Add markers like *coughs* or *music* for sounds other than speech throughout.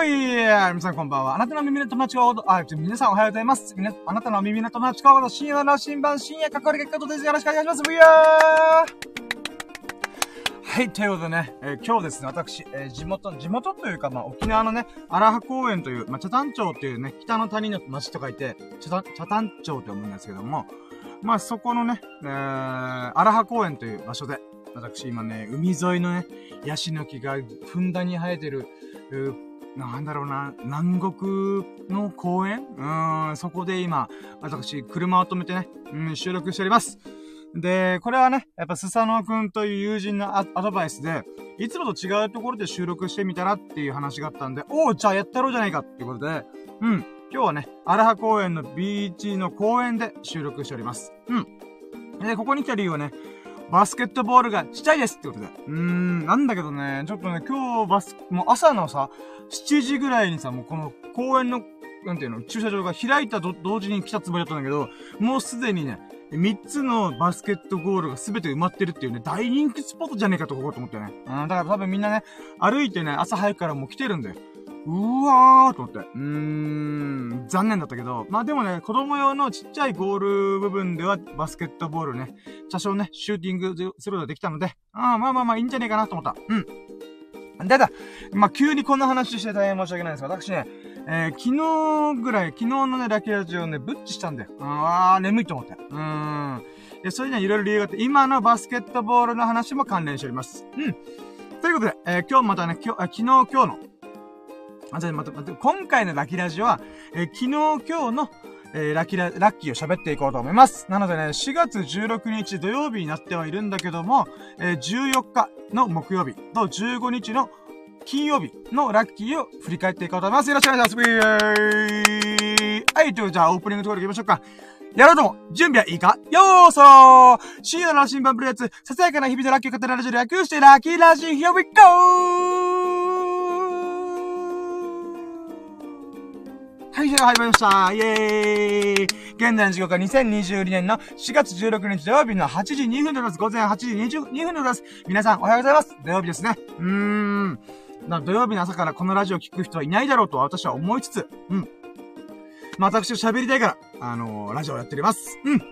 おい皆さんこんばんは。あなたの耳の友達があ、皆さんおはようございます。みな、あなたの耳の友達が深夜の新版、深夜かかり結果です。よろしくお願いします。ブヤーはい、ということでね、えー、今日ですね、私、えー、地元、地元というか、まあ、沖縄のね、荒波公園という、まあ、茶谷町っていうね、北の谷の町と書いて、茶茶谷町って思うんですけども、まあ、そこのね、えー、荒波公園という場所で、私今ね、海沿いのね、ヤシの木がふんだんに生えてる、なんだろうな、南国の公園？うん、そこで今、私、車を止めてね、うん、収録しております。で、これはね、やっぱスサノくんという友人のアドバイスで、いつもと違うところで収録してみたらっていう話があったんで、おう、じゃあやったろうじゃないかっていうことで、うん、今日はね、アラハ公園のビーチの公園で収録しております。うん。で、ここに来た理由はね、バスケットボールがちっちゃいですってことで。うーん、なんだけどね、ちょっとね、今日バス、もう朝のさ、7時ぐらいにさ、もうこの公園の、なんていうの、駐車場が開いたと同時に来たつもりだったんだけど、もうすでにね、3つのバスケットゴールが全て埋まってるっていうね、大人気スポットじゃねえかとここと思ってね。うん、だから多分みんなね、歩いてね、朝早くからもう来てるんだよ。うわーと思って。うーん、残念だったけど。まあでもね、子供用のちっちゃいゴール部分ではバスケットボールね、多少ね、シューティングすることができたので、あまあまあまあいいんじゃねえかなと思った。うん。でだ、まあ急にこんな話して大変申し訳ないんですが、私ね、えー、昨日ぐらい、昨日のね、ラッキラジオね、ブッチしたんだよ。あー、眠いと思って。うーん。で、それにはいろいろ理由があって、今のバスケットボールの話も関連しております。うん。ということで、えー、今日またね、今日、昨日今日の、あ、じゃ待って待って、今回のラッキーラジオは、えー、昨日今日の、えー、ラッキーラ、ラッキーを喋っていこうと思います。なのでね、4月16日土曜日になってはいるんだけども、えー、14日の木曜日と15日の金曜日のラッキーを振り返っていこうと思います。よろしくお願いします。はい、という、じゃあオープニングのところ行きましょうか。やろうとも、準備はいいか？よーそー深夜の新版プレイヤーささやかな日々のラッキーを語るラジオ略してラッキーラジオ Here we go! はい、じゃあ始まりました。イェーイ現在の時刻は2022年の4月16日土曜日の8時2分でございます。午前8時22分でございます。皆さんおはようございます。土曜日ですね。うーん。土曜日の朝からこのラジオを聞く人はいないだろうと私は思いつつ、うん。まあ、私は喋りたいから、あのー、ラジオをやっております。うん。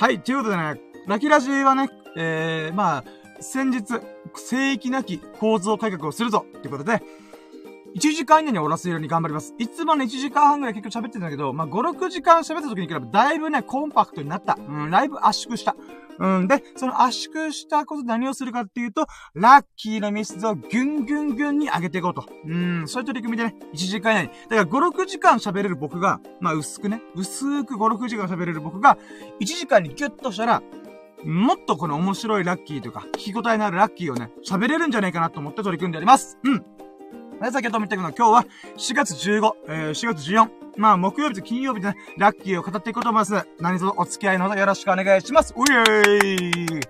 はい、ということでね、ラキラジはね、えー、まあ、先日、聖域なき構造改革をするぞっていうことで、1時間以内に終わらせるように頑張ります。いつもね、1時間半ぐらい結局喋ってたんだけど、まあ、5、6時間喋った時に比べだいぶね、コンパクトになった。うん、だいぶ圧縮した。うん、で、その圧縮したこと何をするかっていうと、ラッキーのミスをギュンギュンギュンに上げていこうと。うん、そういう取り組みでね、1時間以内に。だから5、6時間喋れる僕が、まあ、薄くね、薄く5、6時間喋れる僕が、1時間にギュッとしたら、もっとこの面白いラッキーというか、聞き応えのあるラッキーをね、喋れるんじゃないかなと思って取り組んでおります。うん。先ほど見たけど、今日は4月15、えー、4月14。まあ、木曜日と金曜日でね、ラッキーを語っていこうと思います。何卒お付き合いのほどよろしくお願いします。うえーい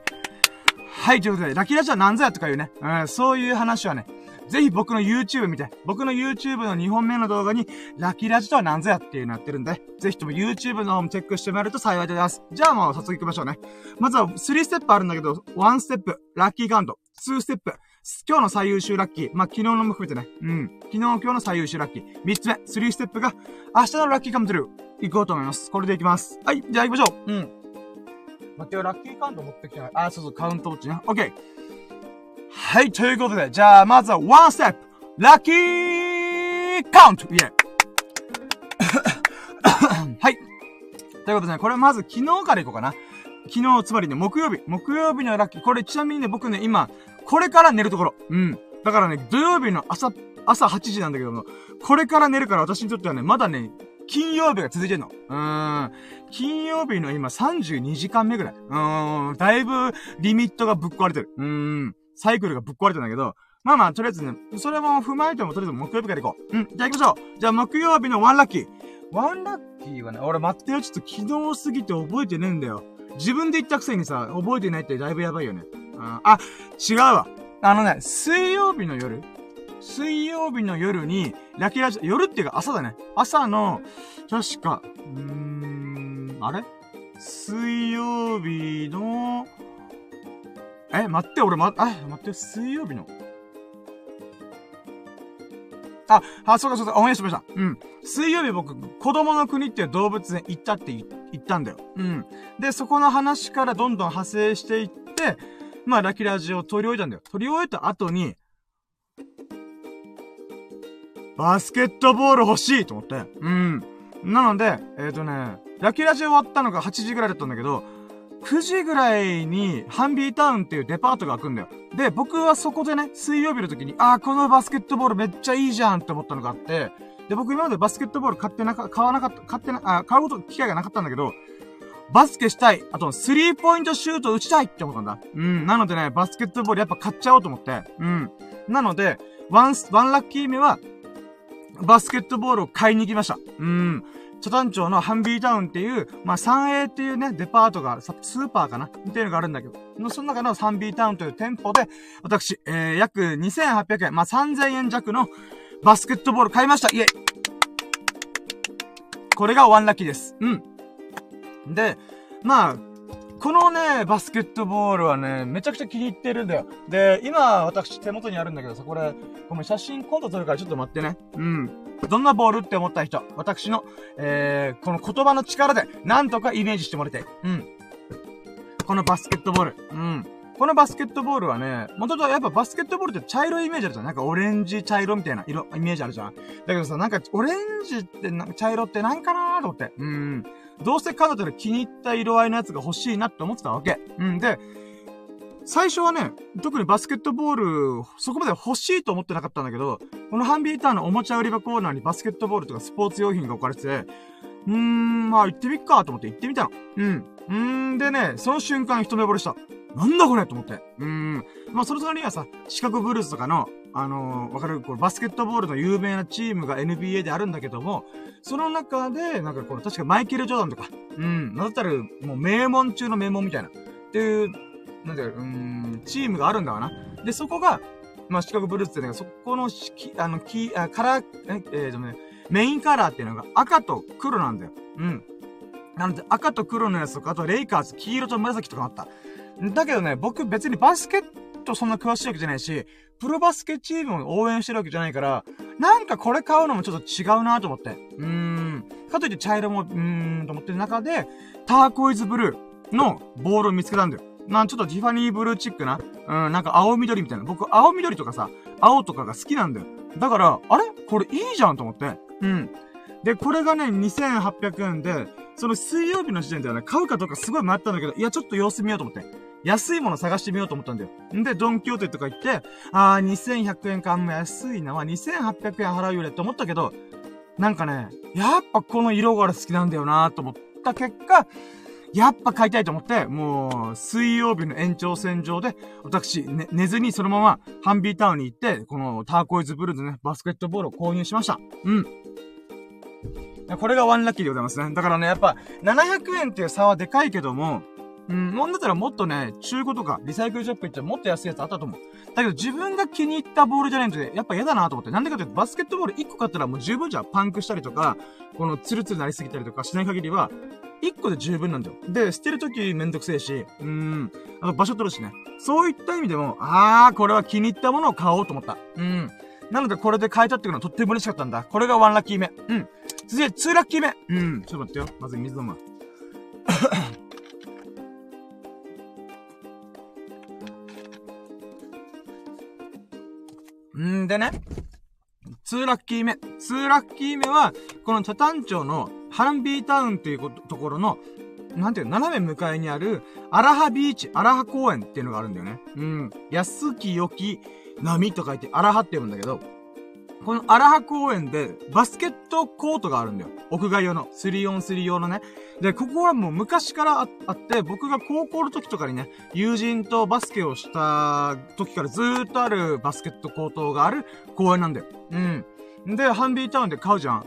はい、ということで、ラッキーラジオは何ぞやとかいうね、うん、そういう話はね、ぜひ僕の YouTube 見て、僕の YouTube の2本目の動画に、ラッキーラジとは何ぞやっていうのやってるんで、ぜひとも YouTube の方もチェックしてもらえると幸いでございます。じゃあもう早速行きましょうね。まずは3ステップあるんだけど、1ステップ、ラッキーカウント、2ステップ、今日の最優秀ラッキー。まあ、昨日のも含めてね。うん。昨日、今日の最優秀ラッキー。三つ目、スリーステップが、明日のラッキーカムトゥルー。行こうと思います。これで行きます。はい、じゃあ行きましょう。うん。待ってよ、ラッキーカウント持ってきてない。あ、そうそう、カウントウォッチね。オッケー。はい、ということで、じゃあ、まずは、ワンステップ。ラッキーカウントイェ *coughs* はい。ということでね、これまず昨日から行こうかな。昨日、つまりね、木曜日。木曜日のラッキー。これちなみにね、僕ね、今、これから寝るところ。うん。だからね、土曜日の朝、朝8時なんだけども、これから寝るから私にとってはね、まだね、金曜日が続いてんの。うーん。金曜日の今32時間目ぐらい。うーん。だいぶリミットがぶっ壊れてる。うーん。サイクルがぶっ壊れてんだけど、まあまあ、とりあえずね、それも踏まえてもとりあえず木曜日から行こう。うん。じゃあ行きましょう。じゃあ木曜日のワンラッキー。ワンラッキーはね、俺待ってよ。ちょっと昨日過ぎて覚えてねえんだよ。自分で言ったくせにさ、覚えてないってだいぶやばいよね。あ、違うわ。あのね、水曜日の夜水曜日の夜に、ラキラジ、夜っていうか朝だね。朝の、確か、うーん、あれ？水曜日の、え、待って、俺ま、あ、待って、水曜日の？あ、あ、そうかそうか、思い出しました。うん。水曜日僕、子供の国っていう動物園行ったって言ったんだよ。うん。で、そこの話からどんどん派生していって、まあ、ラキラジを取り終えたんだよ。取り終えた後に、バスケットボール欲しいと思って。うん。なので、えっ、ー、とね、ラキラジ終わったのが8時ぐらいだったんだけど、9時ぐらいに、ハンビータウンっていうデパートが開くんだよ。で、僕はそこでね、水曜日の時に、あー、このバスケットボールめっちゃいいじゃんって思ったのがあって、で、僕今までバスケットボール買ってなか、買わなかった、買ってな、あ、買うこと、機会がなかったんだけど、バスケしたい。あと、スリーポイントシュート打ちたいって思ったんだ。うん。なのでね、バスケットボールやっぱ買っちゃおうと思って。うん。なので、 one、one lucky 目は、バスケットボールを買いに行きました。うん。チョタン町のハンビータウンっていう、まあ、3A っていうね、デパートが、スーパーかな？っていうのがあるんだけど、その中のサンビータウンという店舗で、私、えー、約2800円、まあ、3000円弱のバスケットボール買いましたイェイこれがワンラッキーです。うん。で、まあ、このね、バスケットボールはね、めちゃくちゃ気に入ってるんだよ。で、今、私手元にあるんだけどさ、これ、ごめん、写真今度撮るからちょっと待ってね。うん。どんなボールって思った人、私の、えー、この言葉の力で、なんとかイメージしてもらいたい。うん。このバスケットボール。うん。このバスケットボールはね、元々やっぱバスケットボールって茶色いイメージあるじゃん。なんかオレンジ茶色みたいな色、イメージあるじゃん。だけどさ、なんかオレンジってな茶色ってなんかなーと思って。うん。どうせ彼女の気に入った色合いのやつが欲しいなって思ってたわけ。うんで、最初はね、特にバスケットボール、そこまで欲しいと思ってなかったんだけど、このハンビーターのおもちゃ売り場コーナーにバスケットボールとかスポーツ用品が置かれてて、うーん、まあ行ってみっかと思って行ってみたの。うん。うーんでね、その瞬間一目惚れした。なんだこれと思って。うーん。まあその隣にはさ、シカゴブルースとかの、あのー、わかる？これバスケットボールの有名なチームが NBA であるんだけども、その中で、なんかこれ確かマイケル・ジョーダンとか、うん、なだったらもう名門中の名門みたいな、っていう、なんだろう、うん、チームがあるんだわな。で、そこが、まあ、シカゴブルースってね、そこの、き、あの、き、あ、カラー、え、えー、とね、メインカラーっていうのが赤と黒なんだよ。うん。なので、赤と黒のやつとか、あとレイカーズ、黄色と紫とかあった。だけどね、僕別にバスケットそんな詳しいわけじゃないし、プロバスケチームを応援してるわけじゃないから、なんかこれ買うのもちょっと違うなと思って。うーん。かといって茶色も、うーん、と思ってる中で、ターコイズブルーのボールを見つけたんだよ。なん、ちょっとティファニーブルーチックな、うん、なんか青緑みたいな。僕、青緑とかさ、青とかが好きなんだよ。だから、あれ？これいいじゃんと思って。うん。で、これがね、2800円で、その水曜日の時点ではね、買うかどうかすごい迷ったんだけど、いや、ちょっと様子見ようと思って。安いもの探してみようと思ったんだよ。んで、ドンキョーテとか行って、あー、2100円か、あんま安いな、まあ、2800円払うよりって思ったけど、なんかね、やっぱこの色柄好きなんだよなと思った結果、やっぱ買いたいと思って、もう、水曜日の延長線上で、私、ね、寝ずにそのまま、ハンビータウンに行って、このターコイズブルーズね、バスケットボールを購入しました。うん。これがワンラッキーでございますね。だからね、やっぱ、700円っていう差はでかいけども、うん、なんだったらもっとね、中古とかリサイクルショップ行ってもっと安いやつあったと思う。だけど自分が気に入ったボールじゃないんで、やっぱ嫌だなと思って。なんでかというと、バスケットボール1個買ったらもう十分じゃん。パンクしたりとか、このツルツルなりすぎたりとかしない限りは、1個で十分なんだよ。で、捨てるときめんどくせえし、うーん、あと場所取るしね。そういった意味でも、あー、これは気に入ったものを買おうと思った。うん。なのでこれで買えたっていうのはとっても嬉しかったんだ。これが1ラッキー目。うん。続いて2ラッキー目。うん。ちょっと待ってよ。まず水飲む。んでね、2ラッキー目。2ラッキー目は、このチャタン町のハンビータウンっていうところの、なんていう斜め向かいにある、アラハビーチ、アラハ公園っていうのがあるんだよね。うん。安き良き波と書いて、アラハって読むんだけど、この荒葉公園でバスケットコートがあるんだよ。屋外用の。3on3 用のね。で、ここはもう昔からあって、僕が高校の時とかにね、友人とバスケをした時からずーっとあるバスケットコートがある公園なんだよ。うん。で、ハンビータウンで買うじゃん。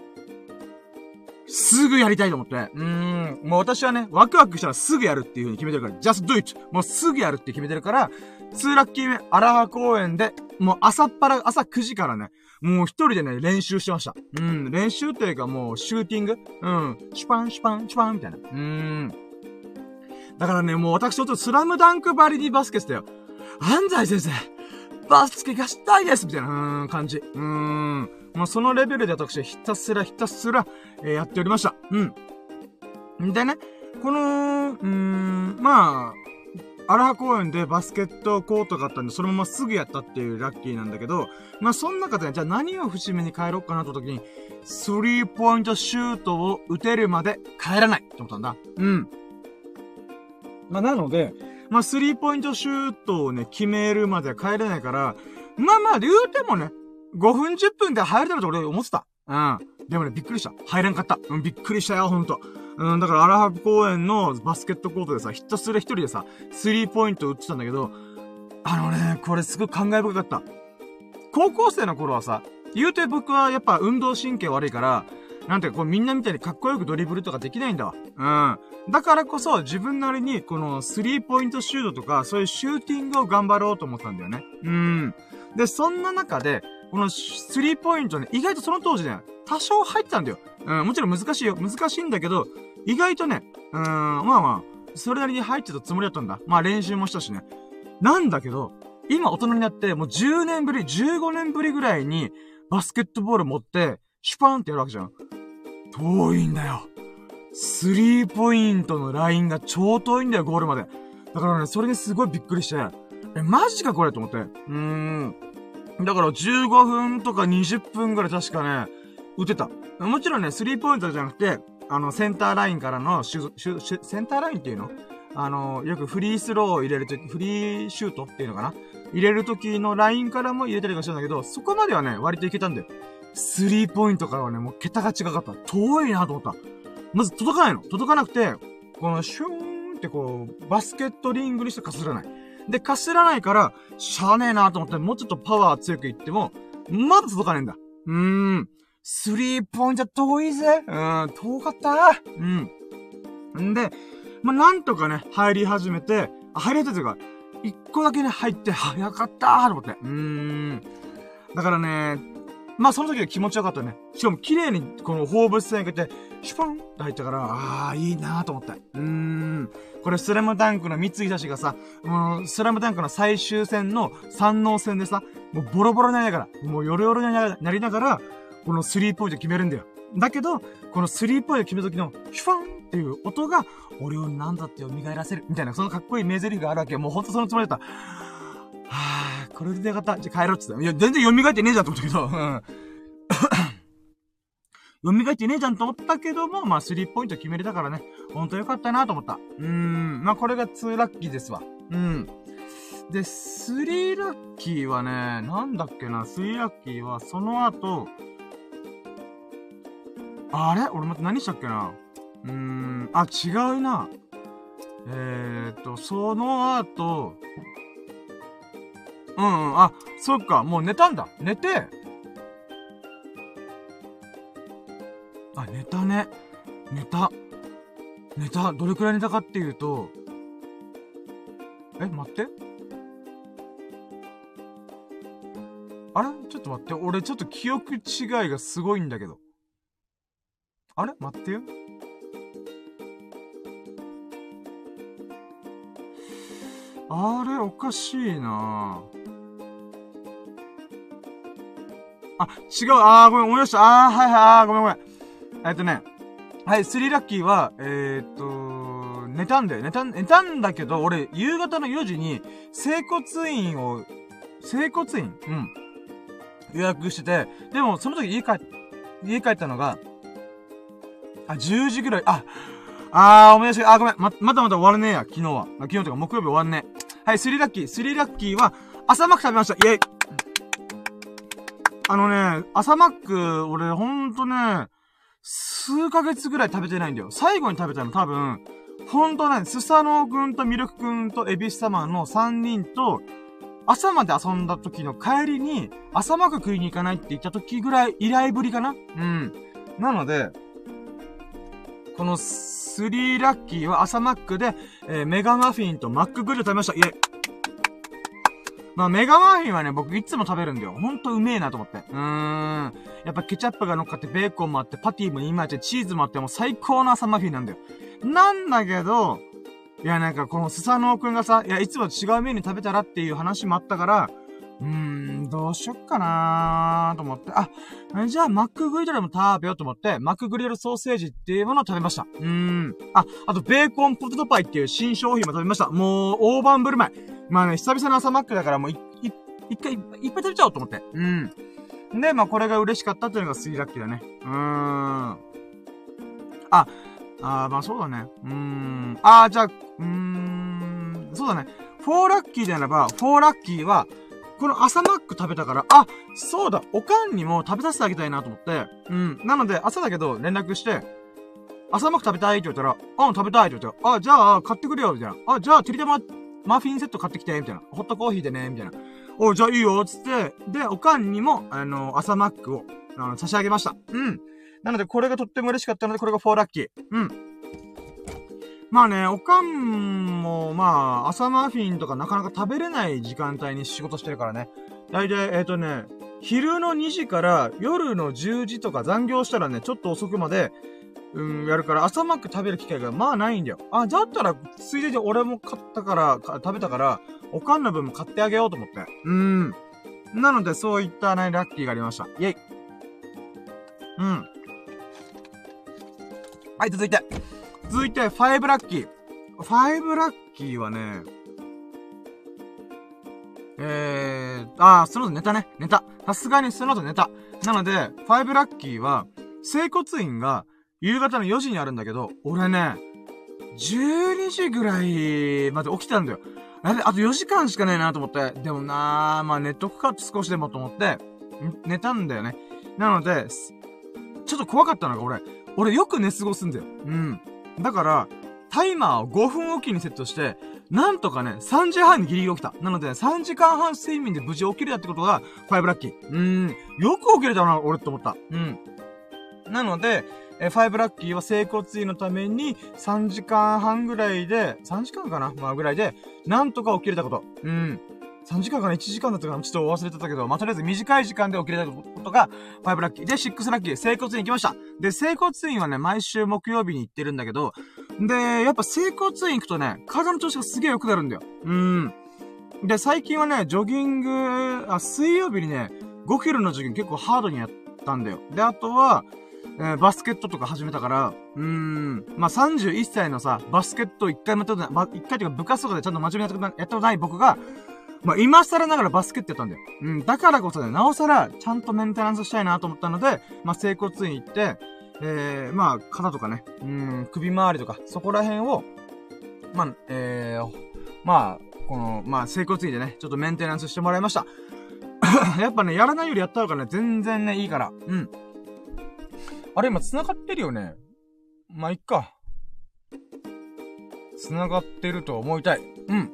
すぐやりたいと思って。うーん。もう私はね、ワクワクしたらすぐやるっていう風に決めてるから、just do it! もうすぐやるって決めてるから、2ラッキー目、荒葉公園で、もう朝っぱら、朝9時からね、もう一人でね、練習してました。うん、練習というかもう、シューティングうん、シュパン、シュパン、シュパン、みたいな。うん。だからね、もう私ちょっとスラムダンクバリディバスケスだよ。安西先生、バスケがしたいですみたいな、うん、感じ。うん。もうそのレベルで私はひたすらひたすら、えー、やっておりました。うん。でね、この、うーん、まあ、アラハ公園でバスケットコートがあったんで、そのまますぐやったっていうラッキーなんだけど、まあ、その中で、じゃあ何を節目に帰ろうかなと時に、スリーポイントシュートを打てるまで帰らないって思ったんだ。うん。まあ、なので、まあ、スリーポイントシュートをね、決めるまでは帰れないから、まあまあ、言うてもね、5分10分で入れたらと俺思ってた。うん。でもね、びっくりした。入れんかった。うん、びっくりしたよ、ほんと。うん、だから荒博公園のバスケットコートでさ、ひたすら一人でさ、スリーポイント打ってたんだけど、あのね、これすごい考え深かった。高校生の頃はさ、言うて僕はやっぱ運動神経悪いから、なんていうか、こうみんなみたいにかっこよくドリブルとかできないんだわ。うん。だからこそ自分なりにこのスリーポイントシュートとか、そういうシューティングを頑張ろうと思ったんだよね。うん。で、そんな中で、このスリーポイントね、意外とその当時ね、多少入ってたんだよ。うん、もちろん難しいよ。難しいんだけど、意外とね、うーん、まあまあ、それなりに入ってたつもりだったんだ。まあ練習もしたしね。なんだけど、今大人になって、もう10年ぶり、15年ぶりぐらいに、バスケットボール持って、シュパーンってやるわけじゃん。遠いんだよ。スリーポイントのラインが超遠いんだよ、ゴールまで。だからね、それにすごいびっくりして、え、マジかこれと思って。うーん。だから15分とか20分ぐらい確かね、打てた。もちろんね、スリーポイントじゃなくて、あの、センターラインからのシュ、シュ、シュ、センターラインっていうの？あの、よくフリースローを入れるとき、フリーシュートっていうのかな？入れるときのラインからも入れたりとかしたんだけど、そこまではね、割といけたんだよ。スリーポイントからはね、もう桁が違かった。遠いなと思った。まず届かないの。届かなくて、このシューンってこう、バスケットリングにしてかすらない。で、かすらないから、しゃあねえなと思って、もうちょっとパワー強くいっても、まだ届かねえんだ。うーん。スリーポイント遠いぜ。うん、遠かった。うん。んで、まあ、なんとかね、入り始めて、入り始めてか、一個だけね、入って、早かったーと思って。うーん。だからね、まあその時は気持ちよかったね。しかも綺麗にこの放物線がけて、シュポンって入ったから、ああ、いいなーと思った。うーん。これスラムダンクの三井久志がさ、う、スラムダンクの最終戦の三能戦でさ、もうボロボロになりながら、もうヨロヨロになりながら、このスリーポイント決めるんだよ。だけど、このスリーポイント決めた時の、シュファンっていう音が、俺をなんだって蘇らせる。みたいな、そのかっこいい名台詞があるわけ。もうほんとそのつもりだった。はぁ、これでよかった。じゃあ帰ろうって言った。いや、全然蘇ってねえじゃんと思ったけど、うん。蘇ってねえじゃんと思ったけども、まあ、スリーポイント決めれたからね、ほんとよかったなと思った。うーん。まあ、これが2ラッキーですわ。うん。で、3ラッキーはね、なんだっけな、3ラッキーは、その後、あれ？俺また何したっけな？うーん、あ、違うな。えーっと、その後、うんうん、あ、そっか、もう寝たんだ。寝て、あ、寝たね。寝た。寝た。どれくらい寝たかっていうと、え、待って。あれ？ちょっと待って。俺ちょっと記憶違いがすごいんだけど。あれ？待ってよ。あれ？おかしいなあ、違う。あー、ごめん、思い出した。あー、はいはい、あー、ごめんごめん。えっとね。はい、スリラッキーは、えー、っと、寝たんだよ。寝た、寝たんだけど、俺、夕方の4時に、整骨院を、整骨院？うん。予約してて、でも、その時家帰、家帰ったのが、あ、10時ぐらい、あ、あー、思い出した。あ、ごめん。ま、またまた終わるねえや、昨日は。昨日とか木曜日終わんねえはい、スリラッキー。スリラッキーは、朝マック食べました。イェイ。あのね、朝マック、俺、ほんとね、数ヶ月ぐらい食べてないんだよ。最後に食べたの多分、ほんとね、スサノオくんとミルクくんとエビス様の3人と、朝まで遊んだ時の帰りに、朝マック食いに行かないって言った時ぐらい、依頼ぶりかなうん。なので、このスリーラッキーは朝マックで、えー、メガマフィンとマックグリル食べました。イェイまあ、メガマフィンはね、僕いつも食べるんだよ。ほんとうめえなと思って。うーん。やっぱケチャップが乗っかって、ベーコンもあって、パティも今やって、チーズもあって、もう最高の朝マフィンなんだよ。なんだけど、いや、なんかこのスサノオくんがさ、いや、いつも違うメニュー食べたらっていう話もあったから、うーん、どうしよっかなーと思って、あ、じゃあ、マックグリドルも食べようと思って、マックグリドルソーセージっていうものを食べました。うーん。あ、あと、ベーコンポテトパイっていう新商品も食べました。もう、大盤振る舞い。まあね、久々の朝マックだからもうい、い、一回いっぱい食べちゃおうと思って。うん。で、まあ、これが嬉しかったっていうのが3ラッキーだね。うーん。あ、あまあそうだね。うーん。あじゃあ、うーん、そうだね。4ラッキーであれば、4ラッキーは、この朝マック食べたから、あ、そうだ、おかんにも食べさせてあげたいなと思って、うん。なので、朝だけど連絡して、朝マック食べたいって言ったら、うん、食べたいって言ったら、あ、じゃあ、買ってくれよ、みたいな。あ、じゃあ、てりたま、マフィンセット買ってきて、みたいな。ホットコーヒーでね、みたいな。おじゃあいいよ、つって、で、おかんにも、あの、朝マックを、あの、差し上げました。うん。なので、これがとっても嬉しかったので、これが4ラッキー。うん。まあね、おかんも、まあ、朝マフィンとかなかなか食べれない時間帯に仕事してるからね。だいたい、えっ、ー、とね、昼の2時から夜の10時とか残業したらね、ちょっと遅くまで、うん、やるから、朝マック食べる機会がまあないんだよ。あ、だったら、ついでに俺も買ったから、食べたから、おかんの分も買ってあげようと思って。うん。なので、そういったね、ラッキーがありました。イェイ。うん。はい、続いて。続いて、5ラッキー。5ラッキーはね、えー、あー、その後ネタね。ネタ。さすがにその後ネタ。なので、5ラッキーは、整骨院が夕方の4時にあるんだけど、俺ね、12時ぐらいまで起きたんだよ。あれ、あと4時間しかねえなと思って。でもなー、まあ寝とくかって少しでもと思って、寝たんだよね。なので、ちょっと怖かったのが俺、俺よく寝過ごすんだよ。うん。だから、タイマーを5分おきにセットして、なんとかね、3時半にギリギリ起きた。なので、3時間半睡眠で無事起きれたってことが、5ラッキー。うーん。よく起きれたな、俺って思った。うん。なので、え5ラッキーは整骨院のために3時間半ぐらいで、3時間かなまあぐらいで、なんとか起きれたこと。うん。3時間かな ?1 時間だったかなちょっと忘れてたけど、まあ、とりあえず短い時間で起きれたことが、5ラッキー。で、6ラッキー、整骨院行きました。で、整骨院はね、毎週木曜日に行ってるんだけど、で、やっぱ整骨院行くとね、体の調子がすげえ良くなるんだよ。うん。で、最近はね、ジョギング、あ、水曜日にね、5キロのジョギング結構ハードにやったんだよ。で、あとは、えー、バスケットとか始めたから、うーん、まあ、31歳のさ、バスケット一回もやったことない、一回というか部活とかでちゃんと真面目にやったことない僕が、まあ、今更ながらバスケットやったんだよ。うん、だからこそね、なおさら、ちゃんとメンテナンスしたいなと思ったので、まあ、整骨院行って、えー、まあ、肩とかね、うん、首周りとか、そこら辺を、まあ、えー、まあ、この、まあ、整骨院でね、ちょっとメンテナンスしてもらいました。*laughs* やっぱね、やらないよりやった方がね、全然ね、いいから。うん。あれ、今繋がってるよね。まあ、いっか。繋がってると思いたい。うん。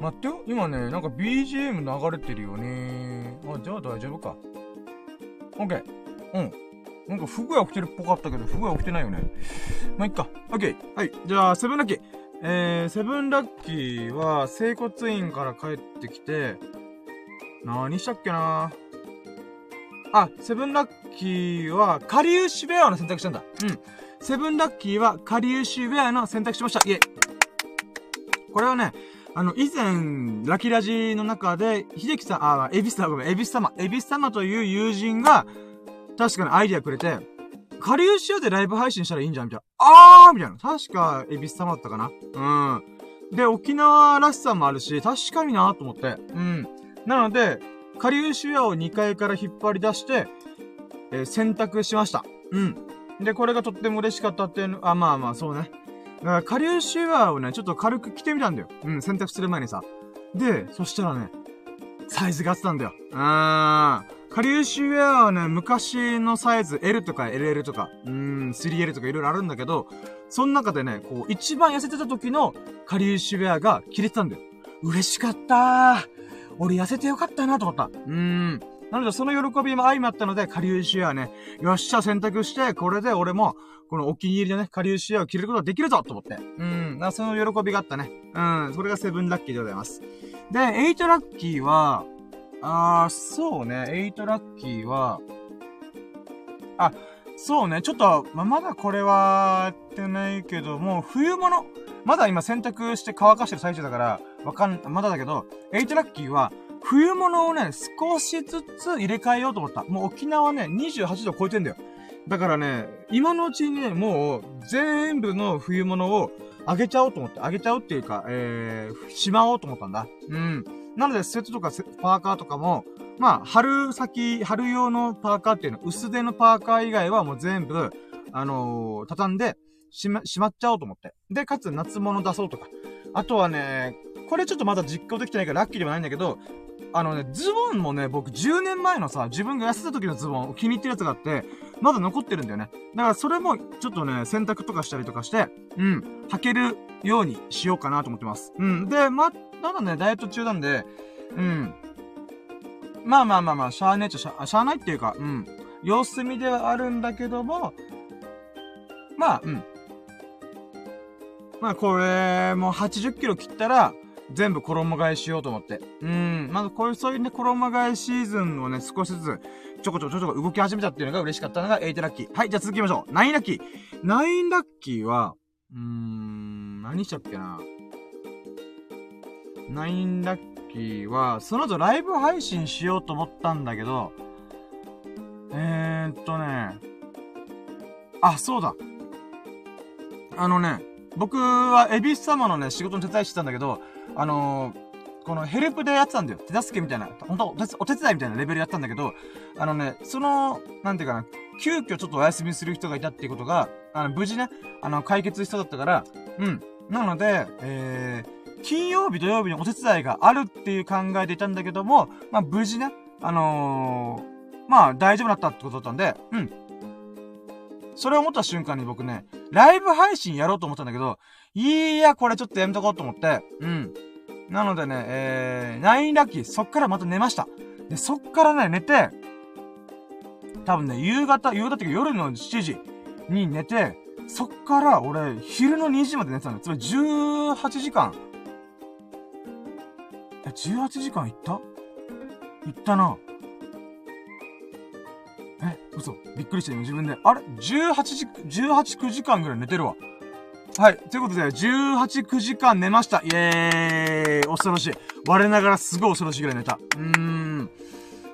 待ってよ。今ね、なんか BGM 流れてるよね。あ、じゃあ大丈夫か。OK。うん。なんか、フグが起きてるっぽかったけど、フグが起きてないよね。ま、いっか。OK。はい。じゃあ、セブンラッキー。えー、セブンラッキーは、整骨院から帰ってきて、何したっけなあ、セブンラッキーは、カリウシウェアの選択したんだ。うん。セブンラッキーは、カリウシウェアの選択しました。いえ。これはね、あの、以前、ラキラジの中で、秀樹さん、あ、エビス様、ごめん、エビス様、エビス様という友人が、確かにアイディアくれて、カリウシウでライブ配信したらいいんじゃんみたいな。あーみたいな。確か、エビス様だったかなうん。で、沖縄らしさもあるし、確かになと思って。うん。なので、下流シュアを2階から引っ張り出して、えー、選択しました。うん。で、これがとっても嬉しかったっていうの、あ、まあまあ、そうね。だから、下流シュアをね、ちょっと軽く着てみたんだよ。うん、選択する前にさ。で、そしたらね、サイズが合ってたんだよ。うーん。下流シュアはね、昔のサイズ L とか LL とか、うーん、3L とかいろいろあるんだけど、その中でね、こう、一番痩せてた時の下流シュアが着れてたんだよ。嬉しかったー。俺痩せてよかったなと思った。うーん。なので、その喜びも相まったので、下流シウェアね、よっしゃ、選択して、これで俺も、このお気に入りのね、下流シアを着ることができるぞと思って。うん。だその喜びがあったね。うん。それがセブンラッキーでございます。で、 eight lucky は、あー、そうね、 eight lucky は、あ、そうね、ちょっと、ままだこれは、やってないけど、もう冬物、まだ今洗濯して乾かしてる最中だから、わかん、まだだけど、 eight lucky は、冬物をね、少しずつ入れ替えようと思った。もう沖縄ね、28度超えてんだよ。だからね、今のうちにね、もう、全部の冬物をあげちゃおうと思って、あげちゃおうっていうか、えー、しまおうと思ったんだ。うん。なので、スウェットとかパーカーとかも、まあ、春先、春用のパーカーっていうのは、薄手のパーカー以外はもう全部、あのー、畳んで、しま、しまっちゃおうと思って。で、かつ夏物出そうとか。あとはね、これちょっとまだ実行できてないからラッキーではないんだけど、あのね、ズボンもね、僕10年前のさ、自分が痩せた時のズボンを、気に入ってるやつがあって、まだ残ってるんだよね。だからそれも、ちょっとね、洗濯とかしたりとかして、うん、履けるようにしようかなと思ってます。うん。で、ま、まだね、ダイエット中なんで、うん。まあまあまあまあ、しゃあねえっちゃしゃ、しゃあないっていうか、うん。様子見ではあるんだけども、まあ、うん。まあこれ、もう80キロ切ったら、全部衣替えしようと思って。うん。まずこういう、そういうね、衣替えシーズンをね、少しずつ、ちょこちょこちょこ動き始めたっていうのが嬉しかったのが8ラッキー。はい、じゃあ続きましょう。9ラッキー。9ラッキーは、うーん、何したっけな。9ラッキーは、その後ライブ配信しようと思ったんだけど、えーっとね、あ、そうだ。あのね、僕はエビス様のね、仕事の手伝いしてたんだけど、あのー、このヘルプでやってたんだよ。手助けみたいな。本当お手伝いみたいなレベルやったんだけど、あのね、その、なんていうかな、急遽ちょっとお休みする人がいたっていうことが、あの、無事ね、あの、解決しそうだったから、うん。なので、えー、金曜日土曜日にお手伝いがあるっていう考えでいたんだけども、まあ、無事ね、あのー、まあ、大丈夫だったってことだったんで、うん。それを思った瞬間に僕ね、ライブ配信やろうと思ったんだけど、いや、これちょっとやめとこうと思って、うん。なのでね、えー、ナインラッキー、そっからまた寝ました。で、そっからね、寝て、多分ね、夕方、夕方っていうか夜の7時に寝て、そっから俺、昼の2時まで寝てたの。つまり18時間。え、18時間行った？行ったな。え、嘘。びっくりした今自分で。あれ ?18 時、18、9時間ぐらい寝てるわ。はい。ということで、18、9時間寝ました。イエーイ恐ろしい。我ながらすごい恐ろしいぐらい寝た。うーん。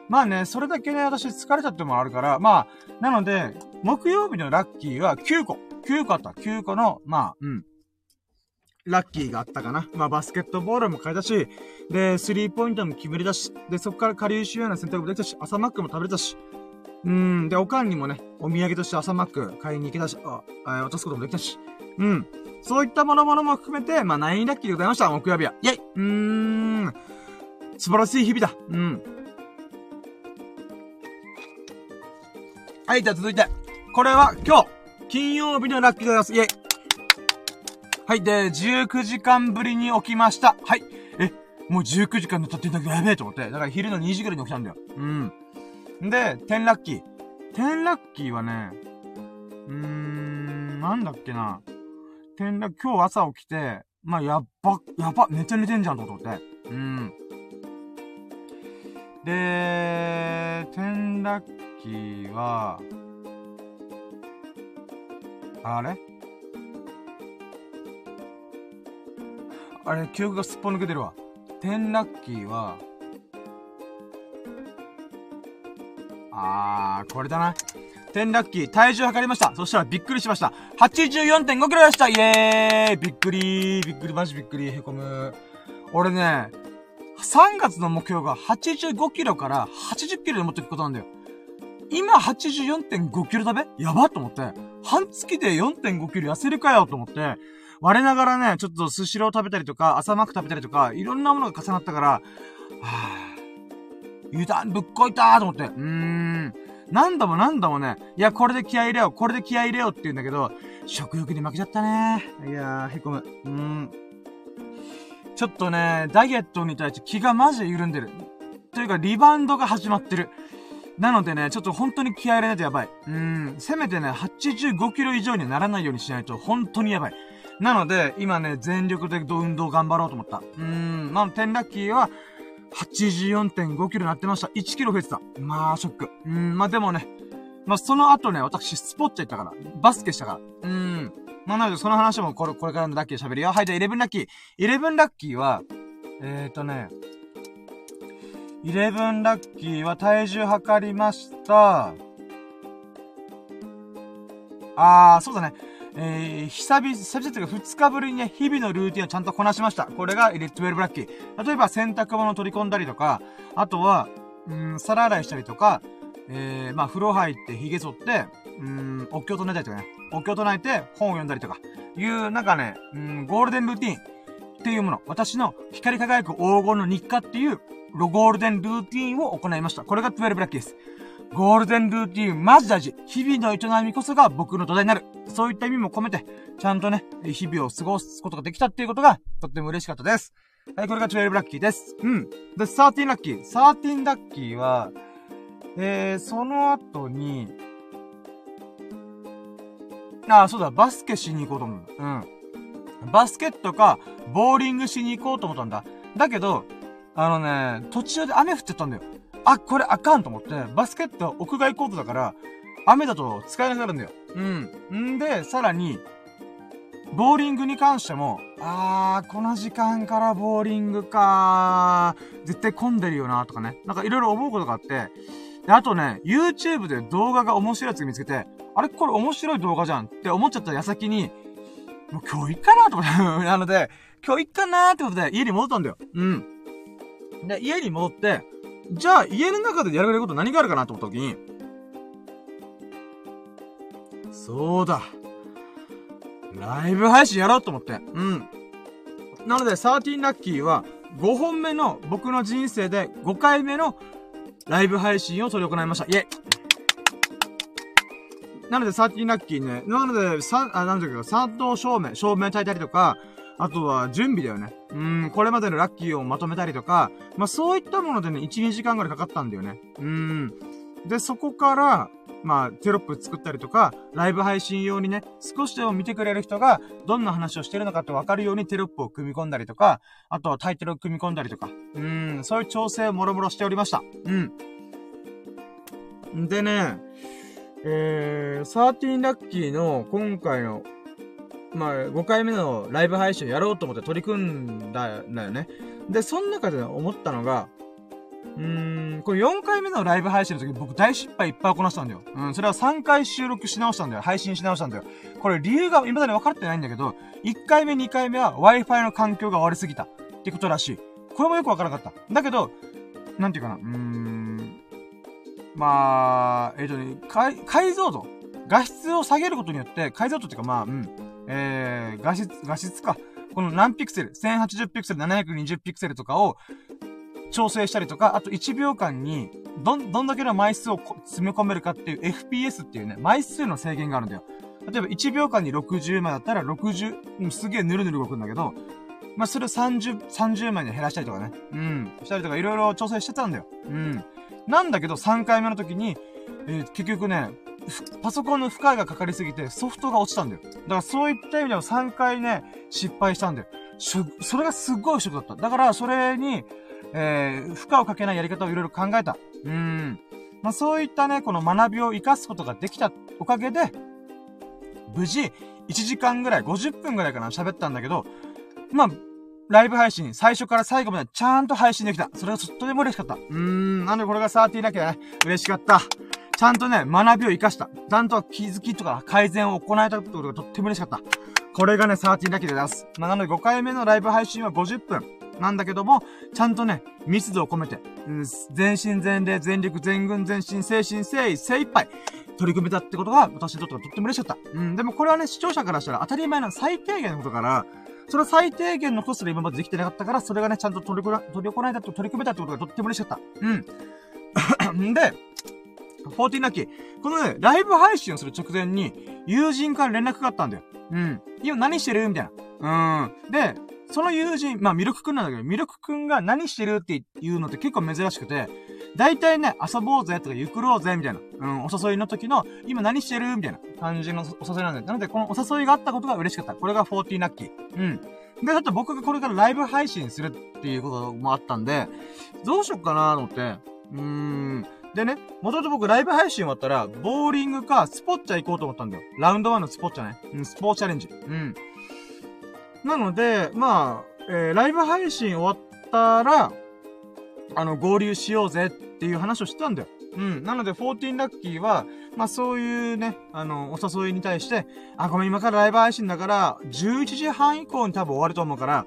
まあね、それだけね、私疲れたってもあるから、まあ、なので、木曜日のラッキーは9個。9個あった。9個の、まあ、うん。ラッキーがあったかな。まあ、バスケットボールも変えたし、で、スリーポイントも決めれたし、で、そこから下流主要な選択もできたし、朝マックも食べれたし、うん、で、おかんにもね、お土産として朝マック買いに行けたし、あ、あ渡すこともできたし、うん。そういったものものも含めて、まあ、ナインラッキーでございました、木曜日は。イェイうーん。素晴らしい日々だ。うん。はい、じゃあ続いて。これは今日、金曜日のラッキーでございます。イェイはい、で、19時間ぶりに起きました。はい。え、もう19時間の経ってんだけどやべえと思って。だから昼の2時ぐらいに起きたんだよ。うん。で、10ラッキー。10ラッキーはね、うーん、なんだっけな。転落、今日朝起きて、まあ、やっば、やば、めっちゃ寝てんじゃんと思って。うん。で、転落期は、あれ？あれ、記憶がすっぽ抜けてるわ。転落期は、あー、これだな。転落期、体重測りました。そしたらびっくりしました。84.5キロでしたイエーイびっくりびっくり、マジびっくり、へこむ。俺ね、3月の目標が85キロから80キロで持っていくことなんだよ。今84.5キロだべ？やばと思って。半月で4.5キロ痩せるかよと思って。我ながらね、ちょっとスシロー食べたりとか、朝マック食べたりとか、いろんなものが重なったから、はぁ、油断ぶっこいたーと思って。うーん。何度も何度もね、いや、これで気合入れよう、これで気合入れようって言うんだけど、食欲に負けちゃったね。いやー、へこむ。うーん。ちょっとね、ダイエットに対して気がマジで緩んでる。というか、リバウンドが始まってる。なのでね、ちょっと本当に気合入れないとやばい。うーん、せめてね、85キロ以上にならないようにしないと本当にやばい。なので、今ね、全力で運動頑張ろうと思った。うーん、まあ、テンラッキーは、84.5キロになってました。1キロ増えてた。まあ、ショック。うん、まあでもね、まあその後ね、私、スポッチャ行ったから。バスケしたから。うん。まあなので、その話もこれ、これからのラッキー喋るよ。はい、じゃあ、11ラッキー。11ラッキーは、えーとね、11ラッキーは体重測りました。あー、そうだね。えー、久々、久々というか2日ぶりにね、日々のルーティンをちゃんとこなしました。これが12ラッキー。例えば洗濯物を取り込んだりとか、あとは、うん、皿洗いしたりとか、えー、まあ、風呂入って髭剃って、うん、お経と寝たりとかね。お経と唱えて本を読んだりとか、いう、なんかね、うん、ゴールデンルーティンっていうもの。私の光り輝く黄金の日課っていうゴールデンルーティンを行いました。これが12ラッキーです。ゴールデンルーティーン、マジ大事。日々の営みこそが僕の土台になる。そういった意味も込めて、ちゃんとね、日々を過ごすことができたっていうことが、とっても嬉しかったです。はい、これが12ラッキーです。うん。で、13ラッキー。13ラッキーは、えー、その後に、あ、そうだ、バスケしに行こうと思う。うん。バスケットか、ボーリングしに行こうと思ったんだ。だけど、あのね、途中で雨降ってたんだよ。あ、これあかんと思って、バスケット屋外コートだから、雨だと使えなくなるんだよ。うん。んで、さらに、ボーリングに関しても、あー、この時間からボーリングかー、絶対混んでるよな、とかね。なんかいろいろ思うことがあって、で、あとね、YouTube で動画が面白いやつ見つけて、あれこれ面白い動画じゃんって思っちゃった矢先に、もう今日行っかなと思って、*laughs* なので、今日行っかなーってことで家に戻ったんだよ。うん。で、家に戻って、じゃあ家の中でやられること何があるかなと思った時に、そうだ。ライブ配信やろうと思って。うん。なので、13ラッキーは、5本目の、僕の人生で5回目のライブ配信を取り行いました。イェイなので、13ラッキーね。なので、さ、あ、なんだけど、三等証明、証明炊いたりとか、あとは準備だよね。うん、これまでのラッキーをまとめたりとか、まあそういったものでね、1、2時間ぐらいかかったんだよね。うん。で、そこから、まあ、テロップ作ったりとか、ライブ配信用にね、少しでも見てくれる人が、どんな話をしてるのかってわかるようにテロップを組み込んだりとか、あとはタイトルを組み込んだりとか、うん、そういう調整をもろもろしておりました。うん。でね、えー、13ラッキーの今回のまあ、5回目のライブ配信やろうと思って取り組んだんだよね。で、その中で思ったのが、うーん、これ4回目のライブ配信の時僕大失敗いっぱい行したんだよ。うん、それは3回収録し直したんだよ。配信し直したんだよ。これ理由が未だに分かってないんだけど、1回目2回目は Wi-Fi の環境が悪すぎた。ってことらしい。これもよくわからなかった。だけど、なんていうかな、うーん、まあ、えっ、ー、とね、解像度画質を下げることによって、解像度っていうかまあ、うん、えー、画質、画質か。この何ピクセル ?1080 ピクセル、720ピクセルとかを調整したりとか、あと1秒間に、ど、どんだけの枚数を詰め込めるかっていう FPS っていうね、枚数の制限があるんだよ。例えば1秒間に60枚だったら60、すげえぬるぬる動くんだけど、まあ、それを30、30枚に減らしたりとかね。うん。したりとかいろいろ調整してたんだよ。うん。なんだけど3回目の時に、えー、結局ね、パソコンの負荷がかかりすぎてソフトが落ちたんだよ。だからそういった意味では3回ね、失敗したんだよ。し、それがすっごいショックだった。だからそれに、えー、負荷をかけないやり方をいろいろ考えた。うん。まあそういったね、この学びを活かすことができたおかげで、無事、1時間ぐらい、50分ぐらいかな、喋ったんだけど、まあ、ライブ配信、最初から最後までちゃんと配信できた。それがとても嬉しかった。うーん、なんでこれが30だけね、嬉しかった。ちゃんとね、学びを活かした。ちゃんと気づきとか改善を行えたってことがとっても嬉しかった。これがね、13だけで出す。まあ、なので5回目のライブ配信は50分。なんだけども、ちゃんとね、密度を込めて、うん、全身全霊、全力、全軍、全身、精神、誠意、精一杯、取り組めたってことが、私にとってはとっても嬉しかった。うん、でもこれはね、視聴者からしたら当たり前の最低限のことから、それは最低限のコストで今までできてなかったから、それがね、ちゃんと取り取り行えたと取り組めたってことがとっても嬉しかった。う。ん *coughs* で、14ラッキー。このね、ライブ配信をする直前に、友人から連絡があったんだよ。うん。今何してる？みたいな。うん。で、その友人、まあ、ミルクくんなんだけど、ミルクくんが何してるっていうのって結構珍しくて、大体ね、遊ぼうぜとか、ゆくろうぜみたいな、うん、お誘いの時の、今何してる？みたいな感じのお誘いなんだよ。なので、このお誘いがあったことが嬉しかった。これが14ラッキー。うん。で、あと僕がこれからライブ配信するっていうこともあったんで、どうしよっかなと思って、うーん。でね、もともと僕ライブ配信終わったら、ボーリングかスポッチャ行こうと思ったんだよ。ラウンド1のスポッチャね。うん、スポーチャレンジ。うん。なので、まあ、えー、ライブ配信終わったら、あの、合流しようぜっていう話をしてたんだよ。うん。なので、14ラッキーは、まあそういうね、あの、お誘いに対して、あ、ごめん、今からライブ配信だから、11時半以降に多分終わると思うから、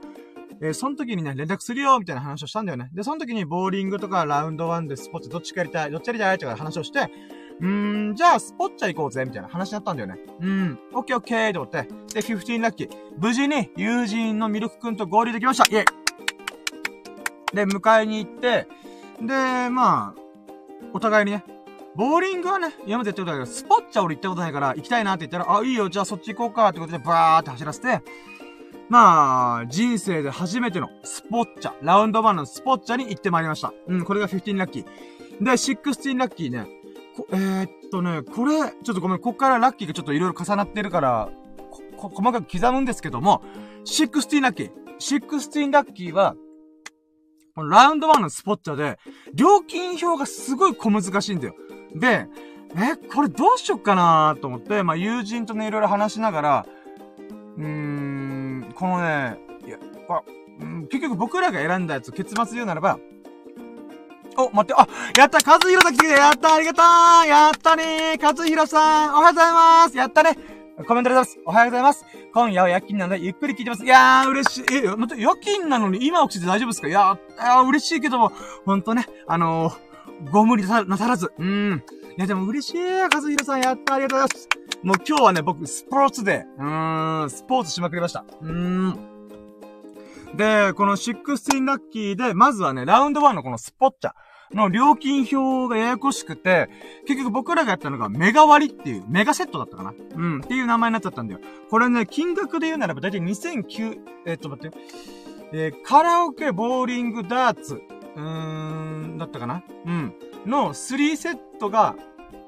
えー、その時にね、連絡するよみたいな話をしたんだよね。で、その時にボーリングとかラウンド1でスポッチどっちかやりたい、どっちやりたいとか話をして、うーん、じゃあ、スポッチャ行こうぜ、みたいな話になったんだよね。うん、オッケーオッケーと思って。で、15ラッキー。無事に友人のミルクくんと合流できましたイェイで、迎えに行って、で、まあ、お互いにね、ボーリングはね、今までやってことだけど、スポッチャ俺行ったことないから、行きたいなって言ったら、あ、いいよ、じゃあそっち行こうか、ってことで、バーって走らせて、まあ、人生で初めてのスポッチャ、ラウンド1のスポッチャに行ってまいりました。うん、これが15ラッキー。で、16ラッキーね、こえー、っとね、これ、ちょっとごめん、こっからラッキーがちょっといろいろ重なってるから、こ、細かく刻むんですけども、16ラッキー。16ラッキーは、このラウンド1のスポッチャで、料金表がすごい小難しいんだよ。で、え、これどうしよっかなと思って、まあ、友人とね、いろいろ話しながら、うーん、このね、いや、うん、結局僕らが選んだやつ、結末言うならば、お、待って、あ、やった和弘さん来てくれやったありがとうやったねー和弘さんおはようございますやったねコメントありがとうございますおはようございます今夜は夜勤なのでゆっくり聞いてます。いやー、嬉しい。え、待って、夜勤なのに今起きて大丈夫ですか？いやー、嬉しいけども、ほんとね、あのー、ご無理なさらず。うん。いや、でも嬉しい。和弘さん、やった、ありがとうございます。もう今日はね、僕、スポーツで、うーん、スポーツしまくりました。うーん。で、この16ラッキーで、まずはね、ラウンド1のこのスポッチャの料金表がややこしくて、結局僕らがやったのがメガ割っていう、メガセットだったかなうん、っていう名前になっちゃったんだよ。これね、金額で言うならばだいたい2009、え、っと待って、えー、カラオケ、ボーリング、ダーツ、うーん、だったかなうん。の3セットが、